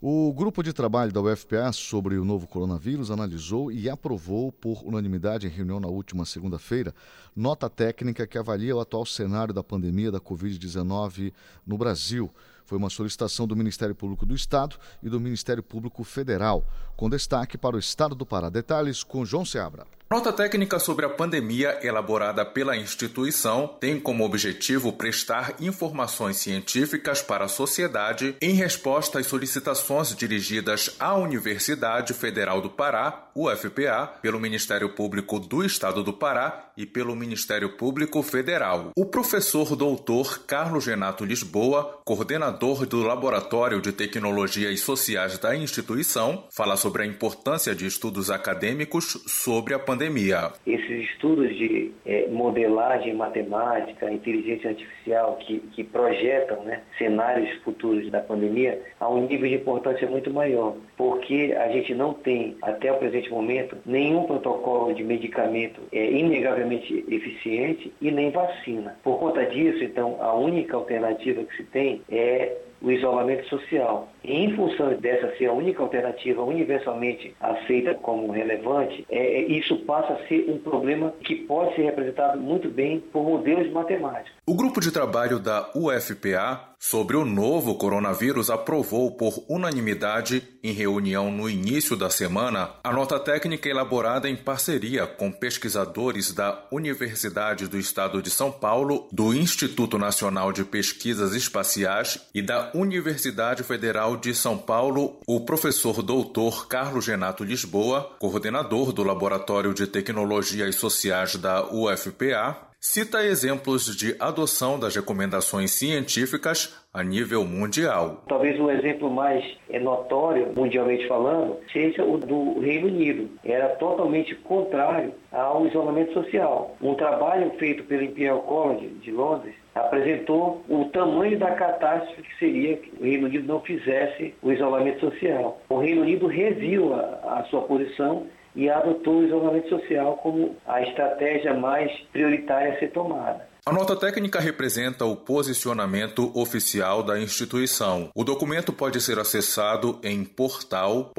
O grupo de trabalho da UFPA sobre o novo coronavírus analisou e aprovou por unanimidade em reunião na última segunda-feira nota técnica que avalia o atual cenário da pandemia da Covid-19 no Brasil. Foi uma solicitação do Ministério Público do Estado e do Ministério Público Federal, com destaque para o Estado do Pará. Detalhes com João Seabra. Nota técnica sobre a pandemia elaborada pela instituição tem como objetivo prestar informações científicas para a sociedade em resposta às solicitações dirigidas à Universidade Federal do Pará, UFPA, pelo Ministério Público do Estado do Pará e pelo Ministério Público Federal. O professor doutor Carlos Renato Lisboa, coordenador do Laboratório de Tecnologias Sociais da instituição, fala sobre a importância de estudos acadêmicos sobre a pandemia. Esses estudos de é, modelagem matemática, inteligência artificial, que, que projetam né, cenários futuros da pandemia, há um nível de importância muito maior, porque a gente não tem, até o presente momento, nenhum protocolo de medicamento é, inegavelmente eficiente e nem vacina. Por conta disso, então, a única alternativa que se tem é o isolamento social. E em função dessa ser a única alternativa universalmente aceita como relevante, é, é, isso passa a ser um problema que pode ser representado muito bem por modelos matemáticos. O grupo de trabalho da UFPA sobre o novo coronavírus aprovou por unanimidade, em reunião no início da semana, a nota técnica elaborada em parceria com pesquisadores da Universidade do Estado de São Paulo, do Instituto Nacional de Pesquisas Espaciais e da Universidade Federal de São Paulo, o professor doutor Carlos Renato Lisboa, coordenador do Laboratório de Tecnologias Sociais da UFPA, cita exemplos de adoção das recomendações científicas a nível mundial. Talvez o exemplo mais é, notório, mundialmente falando, seja o do Reino Unido. Era totalmente contrário ao isolamento social. Um trabalho feito pelo Imperial College de Londres apresentou o tamanho da catástrofe que seria que o Reino Unido não fizesse o isolamento social. O Reino Unido reviu a, a sua posição e adotou o isolamento social como a estratégia mais prioritária a ser tomada. A nota técnica representa o posicionamento oficial da instituição. O documento pode ser acessado em portal.ufpa.br.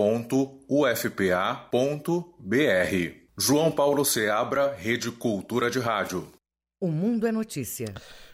João Paulo Seabra, Rede Cultura de Rádio. O Mundo é Notícia.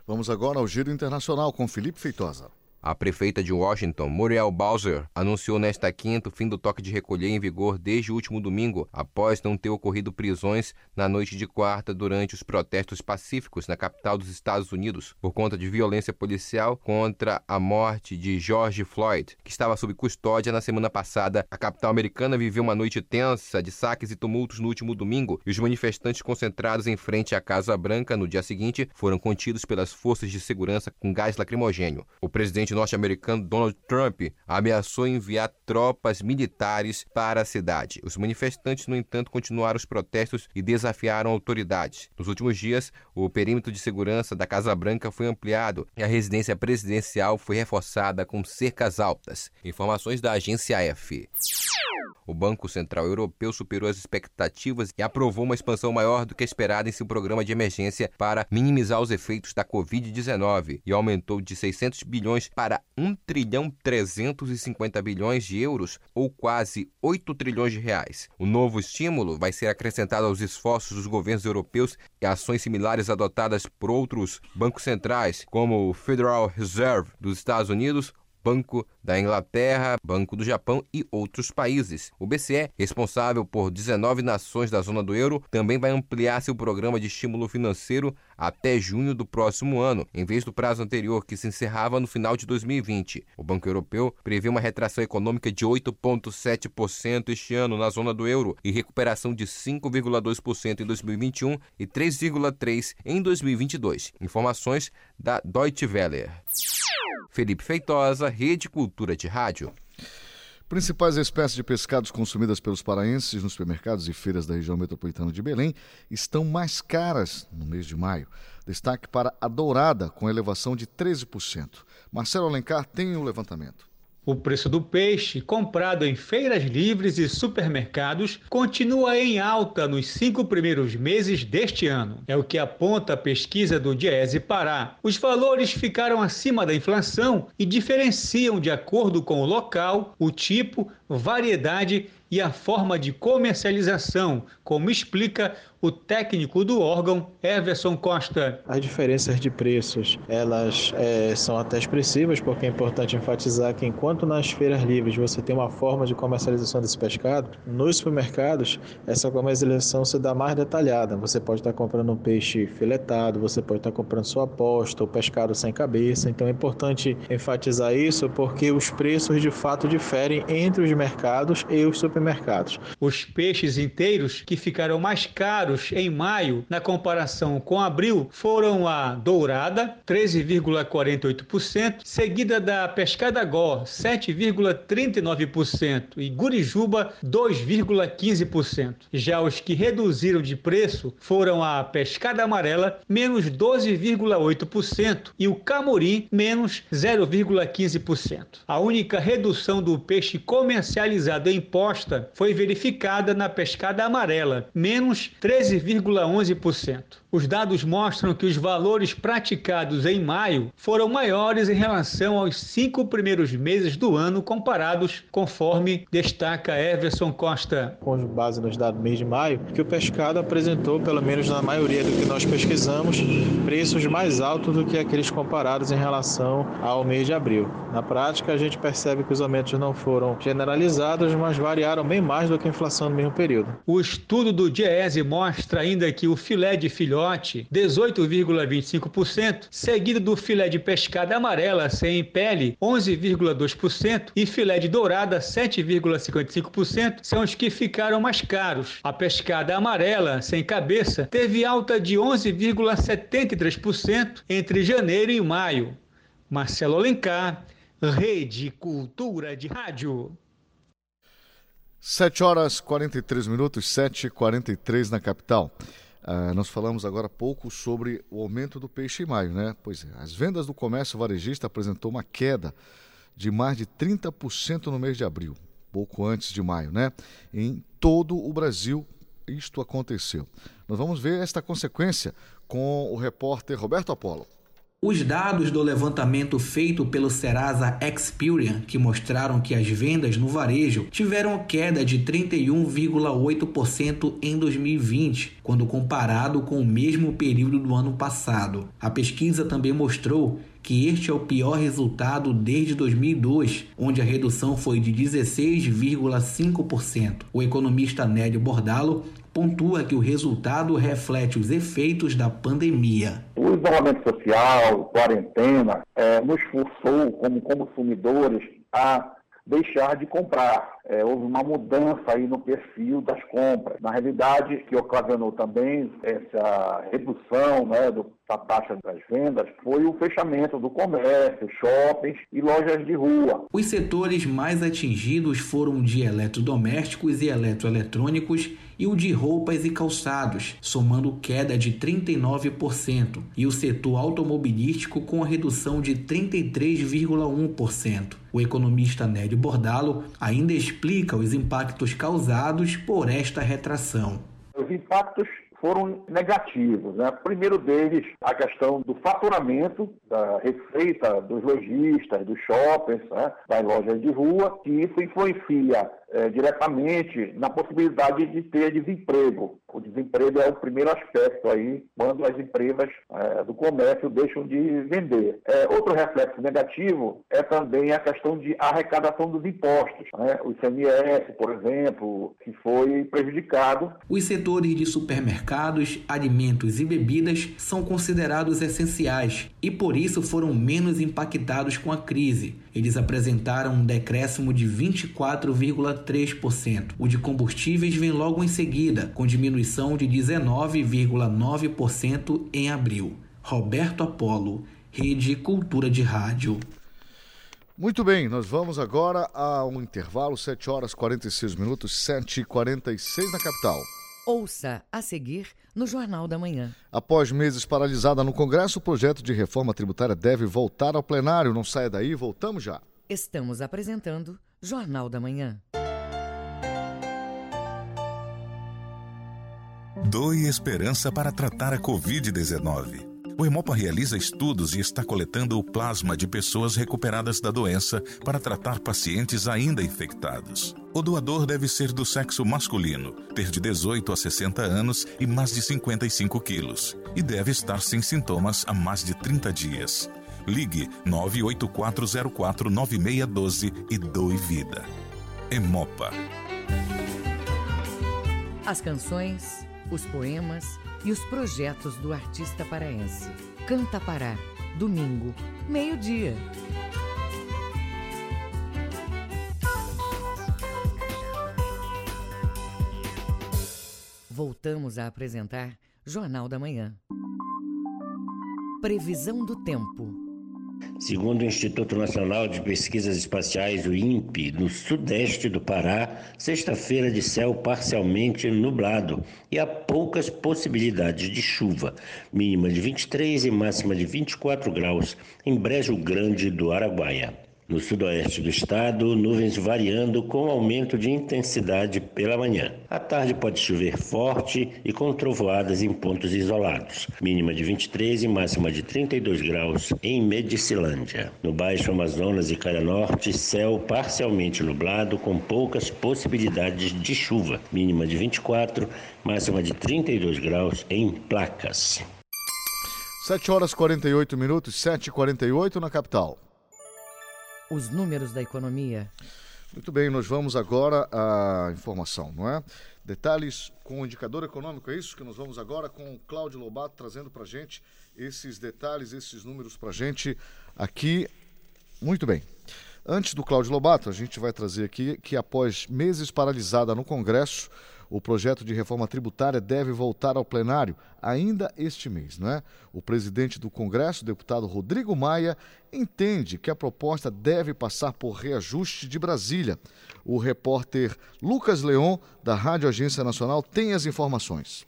Vamos agora ao Giro Internacional com Felipe Feitosa. A prefeita de Washington, Muriel Bowser, anunciou nesta quinta o fim do toque de recolher em vigor desde o último domingo, após não ter ocorrido prisões na noite de quarta durante os protestos pacíficos na capital dos Estados Unidos, por conta de violência policial contra a morte de George Floyd, que estava sob custódia na semana passada. A capital americana viveu uma noite tensa de saques e tumultos no último domingo, e os manifestantes concentrados em frente à Casa Branca no dia seguinte foram contidos pelas forças de segurança com gás lacrimogênio. O presidente norte-americano Donald Trump ameaçou enviar tropas militares para a cidade. Os manifestantes, no entanto, continuaram os protestos e desafiaram autoridades. Nos últimos dias, o perímetro de segurança da Casa Branca foi ampliado e a residência presidencial foi reforçada com cercas altas. Informações da agência F. O Banco Central Europeu superou as expectativas e aprovou uma expansão maior do que esperada em seu programa de emergência para minimizar os efeitos da Covid-19 e aumentou de 600 bilhões para 1 trilhão 350 bilhões de euros, ou quase 8 trilhões de reais. O novo estímulo vai ser acrescentado aos esforços dos governos europeus e ações similares adotadas por outros bancos centrais, como o Federal Reserve dos Estados Unidos, Banco da Inglaterra, Banco do Japão e outros países. O BCE, responsável por 19 nações da zona do euro, também vai ampliar seu programa de estímulo financeiro até junho do próximo ano, em vez do prazo anterior que se encerrava no final de 2020. O Banco Europeu prevê uma retração econômica de 8,7% este ano na zona do euro e recuperação de 5,2% em 2021 e 3,3% em 2022. Informações da Deutsche Welle. Felipe Feitosa, Rede Cultura de Rádio. Principais espécies de pescados consumidas pelos paraenses nos supermercados e feiras da região metropolitana de Belém estão mais caras no mês de maio. Destaque para a dourada, com elevação de 13%. Marcelo Alencar tem o levantamento. O preço do peixe, comprado em feiras livres e supermercados, continua em alta nos cinco primeiros meses deste ano. É o que aponta a pesquisa do Diese Pará. Os valores ficaram acima da inflação e diferenciam de acordo com o local, o tipo, variedade e a forma de comercialização, como explica o técnico do órgão, Everson Costa. As diferenças de preços, elas é, são até expressivas, porque é importante enfatizar que enquanto nas feiras livres você tem uma forma de comercialização desse pescado, nos supermercados essa comercialização se dá mais detalhada. Você pode estar comprando um peixe filetado, você pode estar comprando sua aposta, ou pescado sem cabeça. Então é importante enfatizar isso, porque os preços de fato diferem entre os mercados e os supermercados. Os peixes inteiros que ficaram mais caros em maio, na comparação com abril, foram a dourada, 13,48%, seguida da pescada gó, 7,39% e gurijuba, 2,15%. Já os que reduziram de preço foram a pescada amarela, menos 12,8% e o camorim, menos 0,15%. A única redução do peixe comercializado em posta foi verificada na pescada amarela, menos 13,11%. Os dados mostram que os valores praticados em maio foram maiores em relação aos cinco primeiros meses do ano comparados, conforme destaca Everson Costa. Com base nos dados do mês de maio, que o pescado apresentou, pelo menos na maioria do que nós pesquisamos, preços mais altos do que aqueles comparados em relação ao mês de abril. Na prática, a gente percebe que os aumentos não foram generalizados, mas variaram bem mais do que a inflação no mesmo período. O estudo do Diese mostra ainda que o filé de filhote 18,25%, seguido do filé de pescada amarela sem pele, 11,2%, e filé de dourada, 7,55%, são os que ficaram mais caros. A pescada amarela sem cabeça teve alta de 11,73% entre janeiro e maio. Marcelo Alencar, Rede Cultura de Rádio. 7 horas 43 minutos, 7 e 43 na capital. Uh, nós falamos agora há pouco sobre o aumento do peixe em maio, né? Pois é, as vendas do comércio varejista apresentou uma queda de mais de 30% no mês de abril, pouco antes de maio, né? Em todo o Brasil, isto aconteceu. Nós vamos ver esta consequência com o repórter Roberto Apolo. Os dados do levantamento feito pelo Serasa Experian, que mostraram que as vendas no varejo tiveram queda de 31,8% em 2020, quando comparado com o mesmo período do ano passado. A pesquisa também mostrou que este é o pior resultado desde 2002, onde a redução foi de 16,5%. O economista Nélio Bordalo pontua que o resultado reflete os efeitos da pandemia. O isolamento social, quarentena, é, nos forçou, como consumidores, a deixar de comprar. É, houve uma mudança aí no perfil das compras. Na realidade, que ocasionou também essa redução né, do, da taxa das vendas foi o fechamento do comércio, shoppings e lojas de rua. Os setores mais atingidos foram de eletrodomésticos e eletroeletrônicos e o de roupas e calçados, somando queda de 39%, e o setor automobilístico com a redução de 33,1%. O economista Nélio Bordalo ainda explica os impactos causados por esta retração. Os impactos foram negativos. Né? Primeiro deles, a questão do faturamento, da receita dos lojistas, dos shoppings, né? das lojas de rua, que isso influencia é, diretamente na possibilidade de ter desemprego. O desemprego é o primeiro aspecto aí, quando as empresas é, do comércio deixam de vender. É, outro reflexo negativo é também a questão de arrecadação dos impostos. Né? O ICMS, por exemplo, que foi prejudicado. Os setores de supermercados, alimentos e bebidas são considerados essenciais e por isso foram menos impactados com a crise. Eles apresentaram um decréscimo de 24,3%. O de combustíveis vem logo em seguida, com diminuição de 19,9% em abril. Roberto Apolo, Rede Cultura de Rádio. Muito bem, nós vamos agora a um intervalo, 7 horas 46 minutos, 7h46 na capital. Ouça a seguir no Jornal da Manhã. Após meses paralisada no Congresso, o projeto de reforma tributária deve voltar ao plenário. Não saia daí, voltamos já. Estamos apresentando Jornal da Manhã. Doe esperança para tratar a Covid-19. O Hemopa realiza estudos e está coletando o plasma de pessoas recuperadas da doença para tratar pacientes ainda infectados. O doador deve ser do sexo masculino, ter de 18 a 60 anos e mais de 55 quilos, e deve estar sem sintomas há mais de 30 dias. Ligue 984049612 e doe vida. Hemopa. As canções, os poemas e os projetos do artista paraense. Canta Pará, domingo, meio-dia. Voltamos a apresentar Jornal da Manhã. Previsão do tempo. Segundo o Instituto Nacional de Pesquisas Espaciais, o INPE, no sudeste do Pará, sexta-feira de céu parcialmente nublado e há poucas possibilidades de chuva, mínima de 23 e máxima de 24 graus em Brejo Grande do Araguaia. No sudoeste do estado, nuvens variando com aumento de intensidade pela manhã. À tarde pode chover forte e com trovoadas em pontos isolados. Mínima de 23 e máxima de 32 graus em Medicilândia. No Baixo Amazonas e Calha Norte, céu parcialmente nublado com poucas possibilidades de chuva. Mínima de 24, máxima de 32 graus em Placas. 7 horas 48 minutos, 7h48 na capital os números da economia. Muito bem, nós vamos agora à informação, não é? Detalhes com o indicador econômico, é isso que nós vamos agora com o Cláudio Lobato trazendo para gente esses detalhes, esses números para gente aqui. Muito bem. Antes do Cláudio Lobato, a gente vai trazer aqui que após meses paralisada no Congresso, o projeto de reforma tributária deve voltar ao plenário ainda este mês, não é? O presidente do Congresso, deputado Rodrigo Maia, entende que a proposta deve passar por reajuste de Brasília. O repórter Lucas Leon, da Rádio Agência Nacional, tem as informações.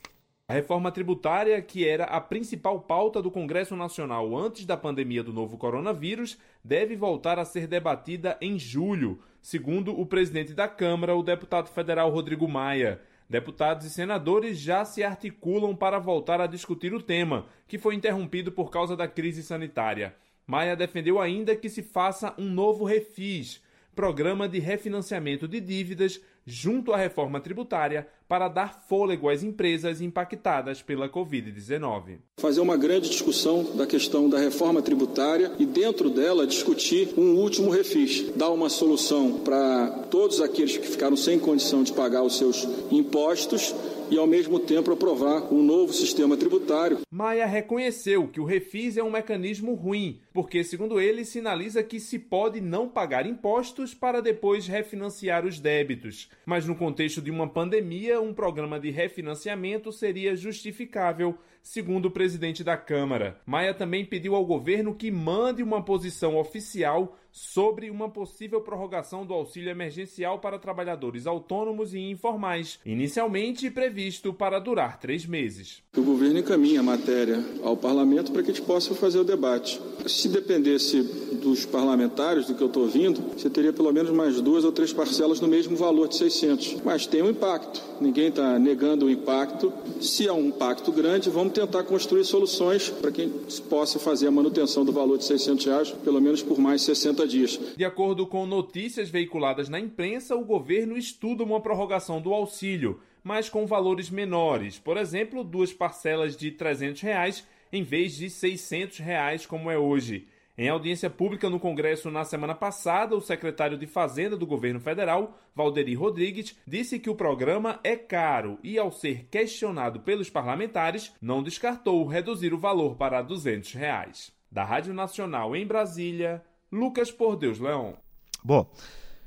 A reforma tributária, que era a principal pauta do Congresso Nacional antes da pandemia do novo coronavírus, deve voltar a ser debatida em julho, segundo o presidente da Câmara, o deputado federal Rodrigo Maia. Deputados e senadores já se articulam para voltar a discutir o tema, que foi interrompido por causa da crise sanitária. Maia defendeu ainda que se faça um novo refis, programa de refinanciamento de dívidas junto à reforma tributária para dar fôlego às empresas impactadas pela Covid-19. Fazer uma grande discussão da questão da reforma tributária e, dentro dela, discutir um último refis, dar uma solução para todos aqueles que ficaram sem condição de pagar os seus impostos e, ao mesmo tempo, aprovar um novo sistema tributário. Maia reconheceu que o refis é um mecanismo ruim, porque, segundo ele, sinaliza que se pode não pagar impostos para depois refinanciar os débitos. Mas, no contexto de uma pandemia, um programa de refinanciamento seria justificável, segundo o presidente da Câmara. Maia também pediu ao governo que mande uma posição oficial sobre uma possível prorrogação do auxílio emergencial para trabalhadores autônomos e informais, inicialmente previsto para durar três meses. O governo encaminha a matéria ao parlamento para que a gente possa fazer o debate. Se dependesse dos parlamentares, do que eu estou ouvindo, você teria pelo menos mais duas ou três parcelas no mesmo valor de 600. Mas tem um impacto. Ninguém está negando o impacto. Se há um impacto grande, vamos tentar construir soluções para que possa fazer a manutenção do valor de 600 reais, pelo menos por mais 60 dias. De acordo com notícias veiculadas na imprensa, o governo estuda uma prorrogação do auxílio, mas com valores menores. Por exemplo, duas parcelas de 300 reais em vez de 600 reais como é hoje. Em audiência pública no Congresso na semana passada, o secretário de Fazenda do governo federal, Valderi Rodrigues, disse que o programa é caro e, ao ser questionado pelos parlamentares, não descartou reduzir o valor para 200 reais. Da Rádio Nacional em Brasília, Lucas Por Deus Leão. Bom,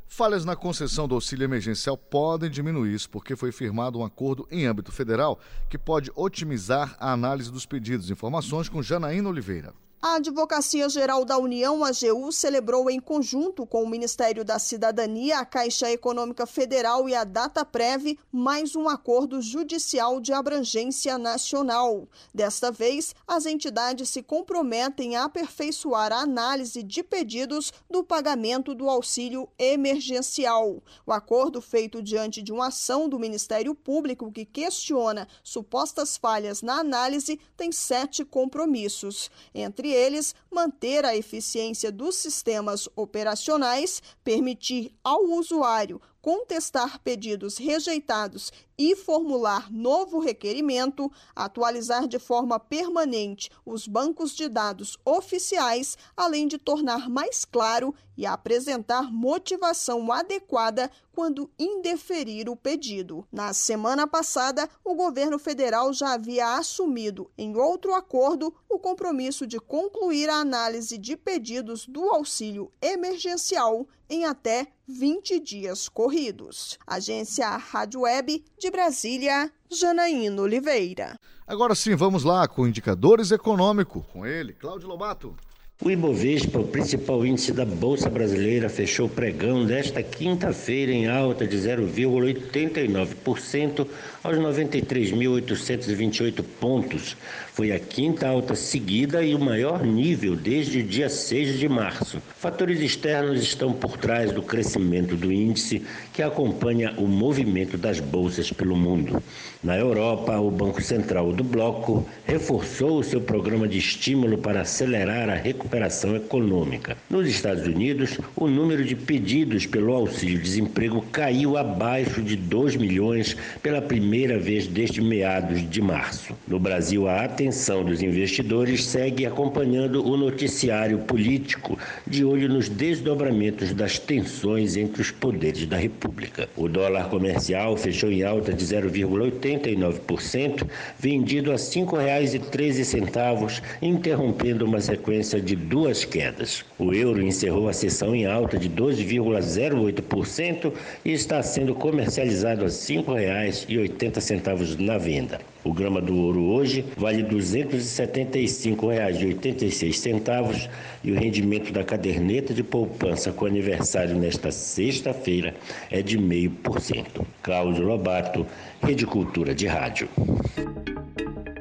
falhas na concessão do auxílio emergencial podem diminuir isso, porque foi firmado um acordo em âmbito federal que pode otimizar a análise dos pedidos. Informações com Janaína Oliveira. A Advocacia Geral da União, AGU, celebrou em conjunto com o Ministério da Cidadania, a Caixa Econômica Federal e a Dataprev mais um acordo judicial de abrangência nacional. Desta vez, as entidades se comprometem a aperfeiçoar a análise de pedidos do pagamento do auxílio emergencial. O acordo, feito diante de uma ação do Ministério Público que questiona supostas falhas na análise, tem sete compromissos. Entre entre eles manter a eficiência dos sistemas operacionais, permitir ao usuário contestar pedidos rejeitados e formular novo requerimento, atualizar de forma permanente os bancos de dados oficiais, além de tornar mais claro e apresentar motivação adequada quando indeferir o pedido. Na semana passada, o governo federal já havia assumido, em outro acordo, o compromisso de concluir a análise de pedidos do auxílio emergencial em até 20 dias corridos. Agência Rádio Web de Brasília, Janaína Oliveira. Agora sim, vamos lá com indicadores econômicos. Com ele, Cláudio Lobato. O Ibovespa, o principal índice da Bolsa Brasileira, fechou o pregão desta quinta-feira em alta de 0,89% aos 93.828 pontos. Foi a quinta alta seguida e o maior nível desde o dia 6 de março. Fatores externos estão por trás do crescimento do índice, que acompanha o movimento das bolsas pelo mundo. Na Europa, o Banco Central do Bloco reforçou o seu programa de estímulo para acelerar a recuperação econômica. Nos Estados Unidos, o número de pedidos pelo auxílio-desemprego caiu abaixo de 2 milhões pela primeira vez desde meados de março. No Brasil, a atenção dos investidores segue acompanhando o noticiário político, de olho nos desdobramentos das tensões entre os poderes da República. O dólar comercial fechou em alta de 0,80 89%, vendido a R$ 5,13, interrompendo uma sequência de duas quedas. O euro encerrou a sessão em alta de 12,08% e está sendo comercializado a R$ 5,80 na venda. O grama do ouro hoje vale R$ 275,86 e o rendimento da caderneta de poupança com aniversário nesta sexta-feira é de 0,5%. Cláudio Lobato, Rede Cultura de Rádio.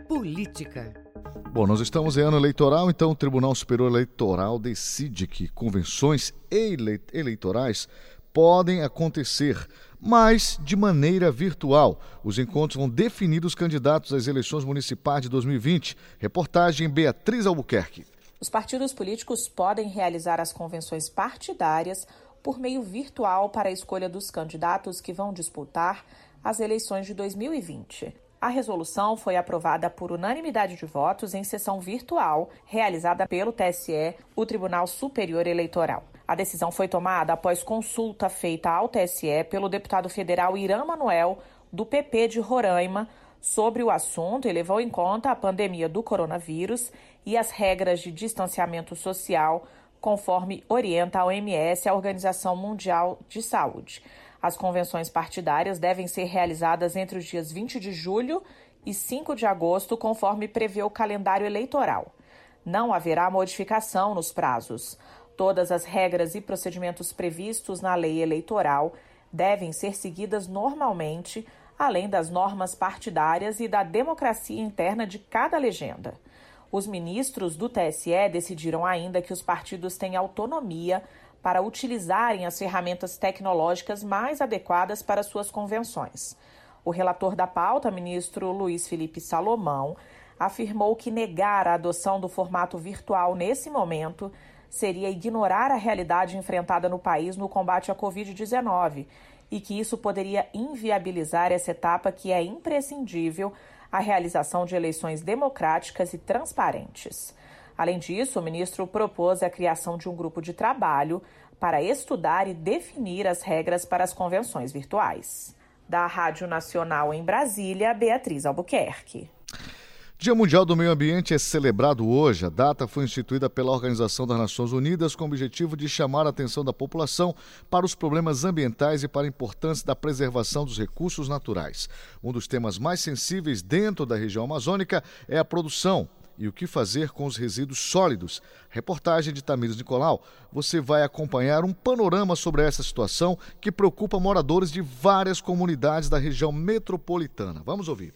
Política. Bom, nós estamos em ano eleitoral, então o Tribunal Superior Eleitoral decide que convenções eleitorais podem acontecer, mas de maneira virtual. Os encontros vão definir os candidatos às eleições municipais de 2020. Reportagem Beatriz Albuquerque. Os partidos políticos podem realizar as convenções partidárias por meio virtual para a escolha dos candidatos que vão disputar as eleições de 2020. A resolução foi aprovada por unanimidade de votos em sessão virtual realizada pelo TSE, o Tribunal Superior Eleitoral. A decisão foi tomada após consulta feita ao TSE pelo deputado federal Irã Manuel, do PP de Roraima, sobre o assunto e levou em conta a pandemia do coronavírus e as regras de distanciamento social, conforme orienta a OMS, a Organização Mundial de Saúde. As convenções partidárias devem ser realizadas entre os dias 20 de julho e 5 de agosto, conforme prevê o calendário eleitoral. Não haverá modificação nos prazos. Todas as regras e procedimentos previstos na lei eleitoral devem ser seguidas normalmente, além das normas partidárias e da democracia interna de cada legenda. Os ministros do TSE decidiram ainda que os partidos têm autonomia para utilizarem as ferramentas tecnológicas mais adequadas para suas convenções. O relator da pauta, ministro Luiz Felipe Salomão, afirmou que negar a adoção do formato virtual nesse momento seria ignorar a realidade enfrentada no país no combate à Covid-19 e que isso poderia inviabilizar essa etapa que é imprescindível à realização de eleições democráticas e transparentes. Além disso, o ministro propôs a criação de um grupo de trabalho para estudar e definir as regras para as convenções virtuais. Da Rádio Nacional em Brasília, Beatriz Albuquerque. Dia Mundial do Meio Ambiente é celebrado hoje. A data foi instituída pela Organização das Nações Unidas com o objetivo de chamar a atenção da população para os problemas ambientais e para a importância da preservação dos recursos naturais. Um dos temas mais sensíveis dentro da região amazônica é a produção, e o que fazer com os resíduos sólidos. Reportagem de Tamires Nicolau. Você vai acompanhar um panorama sobre essa situação que preocupa moradores de várias comunidades da região metropolitana. Vamos ouvir.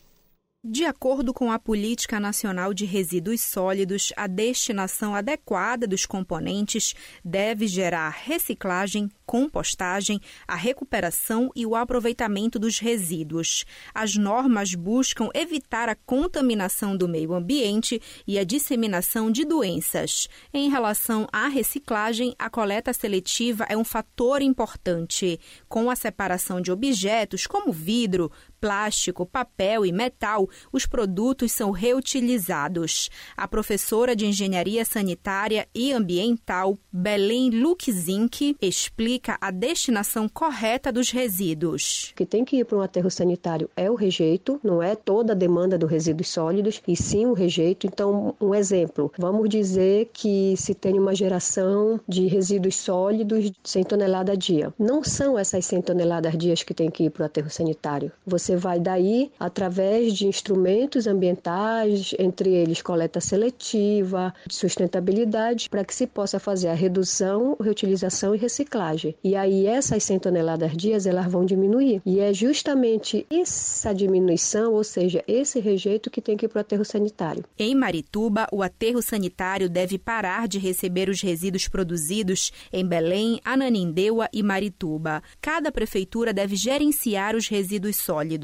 De acordo com a Política Nacional de Resíduos Sólidos, a destinação adequada dos componentes deve gerar reciclagem, compostagem, a recuperação e o aproveitamento dos resíduos. As normas buscam evitar a contaminação do meio ambiente e a disseminação de doenças. Em relação à reciclagem, a coleta seletiva é um fator importante. Com a separação de objetos como vidro, plástico, papel e metal, os produtos são reutilizados. A professora de Engenharia Sanitária e Ambiental, Belém Luxink, explica a destinação correta dos resíduos. O que tem que ir para um aterro sanitário é o rejeito, não é toda a demanda dos resíduos sólidos, e sim o rejeito. Então, um exemplo, vamos dizer que se tem uma geração de resíduos sólidos de 100 toneladas dia. Não são essas 100 toneladas a dia que tem que ir para o aterro sanitário. Você você vai daí, através de instrumentos ambientais, entre eles coleta seletiva, sustentabilidade, para que se possa fazer a redução, reutilização e reciclagem. E aí essas 100 toneladas dias elas vão diminuir. E é justamente essa diminuição, ou seja, esse rejeito que tem que ir para o aterro sanitário. Em Marituba, o aterro sanitário deve parar de receber os resíduos produzidos em Belém, Ananindeua e Marituba. Cada prefeitura deve gerenciar os resíduos sólidos.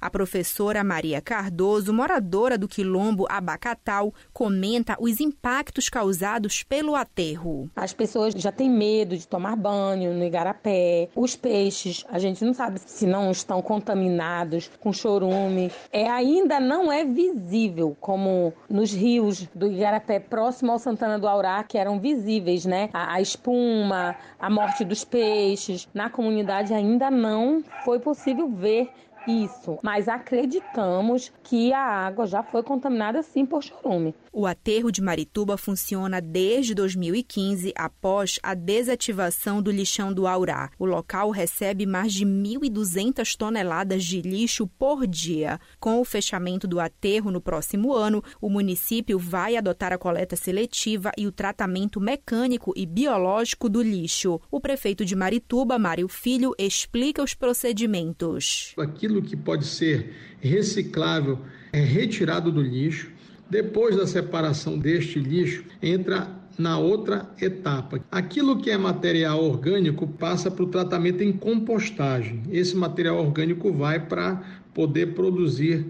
A professora Maria Cardoso, moradora do quilombo Abacatal, comenta os impactos causados pelo aterro. As pessoas já têm medo de tomar banho no igarapé. Os peixes, a gente não sabe se não estão contaminados com chorume. É, ainda não é visível como nos rios do igarapé próximo ao Santana do Aurá, que eram visíveis, né? A, a espuma, a morte dos peixes. Na comunidade ainda não foi possível ver isso, mas acreditamos que a água já foi contaminada sim por chorume. O aterro de Marituba funciona desde 2015, após a desativação do lixão do Aurá. O local recebe mais de 1.200 toneladas de lixo por dia. Com o fechamento do aterro no próximo ano, o município vai adotar a coleta seletiva e o tratamento mecânico e biológico do lixo. O prefeito de Marituba, Mário Filho, explica os procedimentos. Aquilo que pode ser reciclável é retirado do lixo depois da separação deste lixo, entra na outra etapa. Aquilo que é material orgânico passa para o tratamento em compostagem. Esse material orgânico vai para poder produzir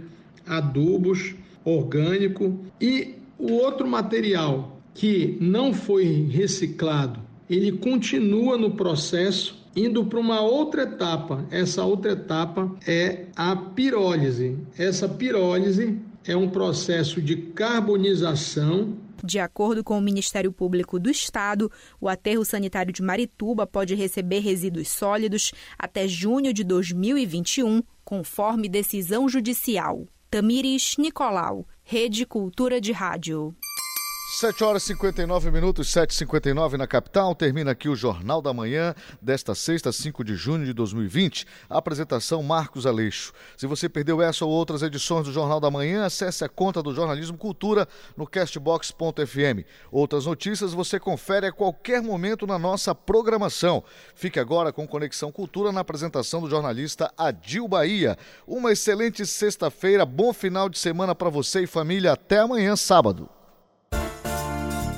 adubos orgânico e o outro material que não foi reciclado, ele continua no processo indo para uma outra etapa. Essa outra etapa é a pirólise. Essa pirólise é um processo de carbonização de acordo com o Ministério Público do Estado, o aterro sanitário de Marituba pode receber resíduos sólidos até junho de 2021, conforme decisão judicial. Tamires Nicolau, Rede Cultura de Rádio. 7 horas e 59 minutos, 7h59 na capital. Termina aqui o Jornal da Manhã desta sexta, 5 de junho de 2020. A apresentação Marcos Aleixo. Se você perdeu essa ou outras edições do Jornal da Manhã, acesse a conta do Jornalismo Cultura no castbox.fm. Outras notícias você confere a qualquer momento na nossa programação. Fique agora com Conexão Cultura na apresentação do jornalista Adil Bahia. Uma excelente sexta-feira, bom final de semana para você e família. Até amanhã, sábado.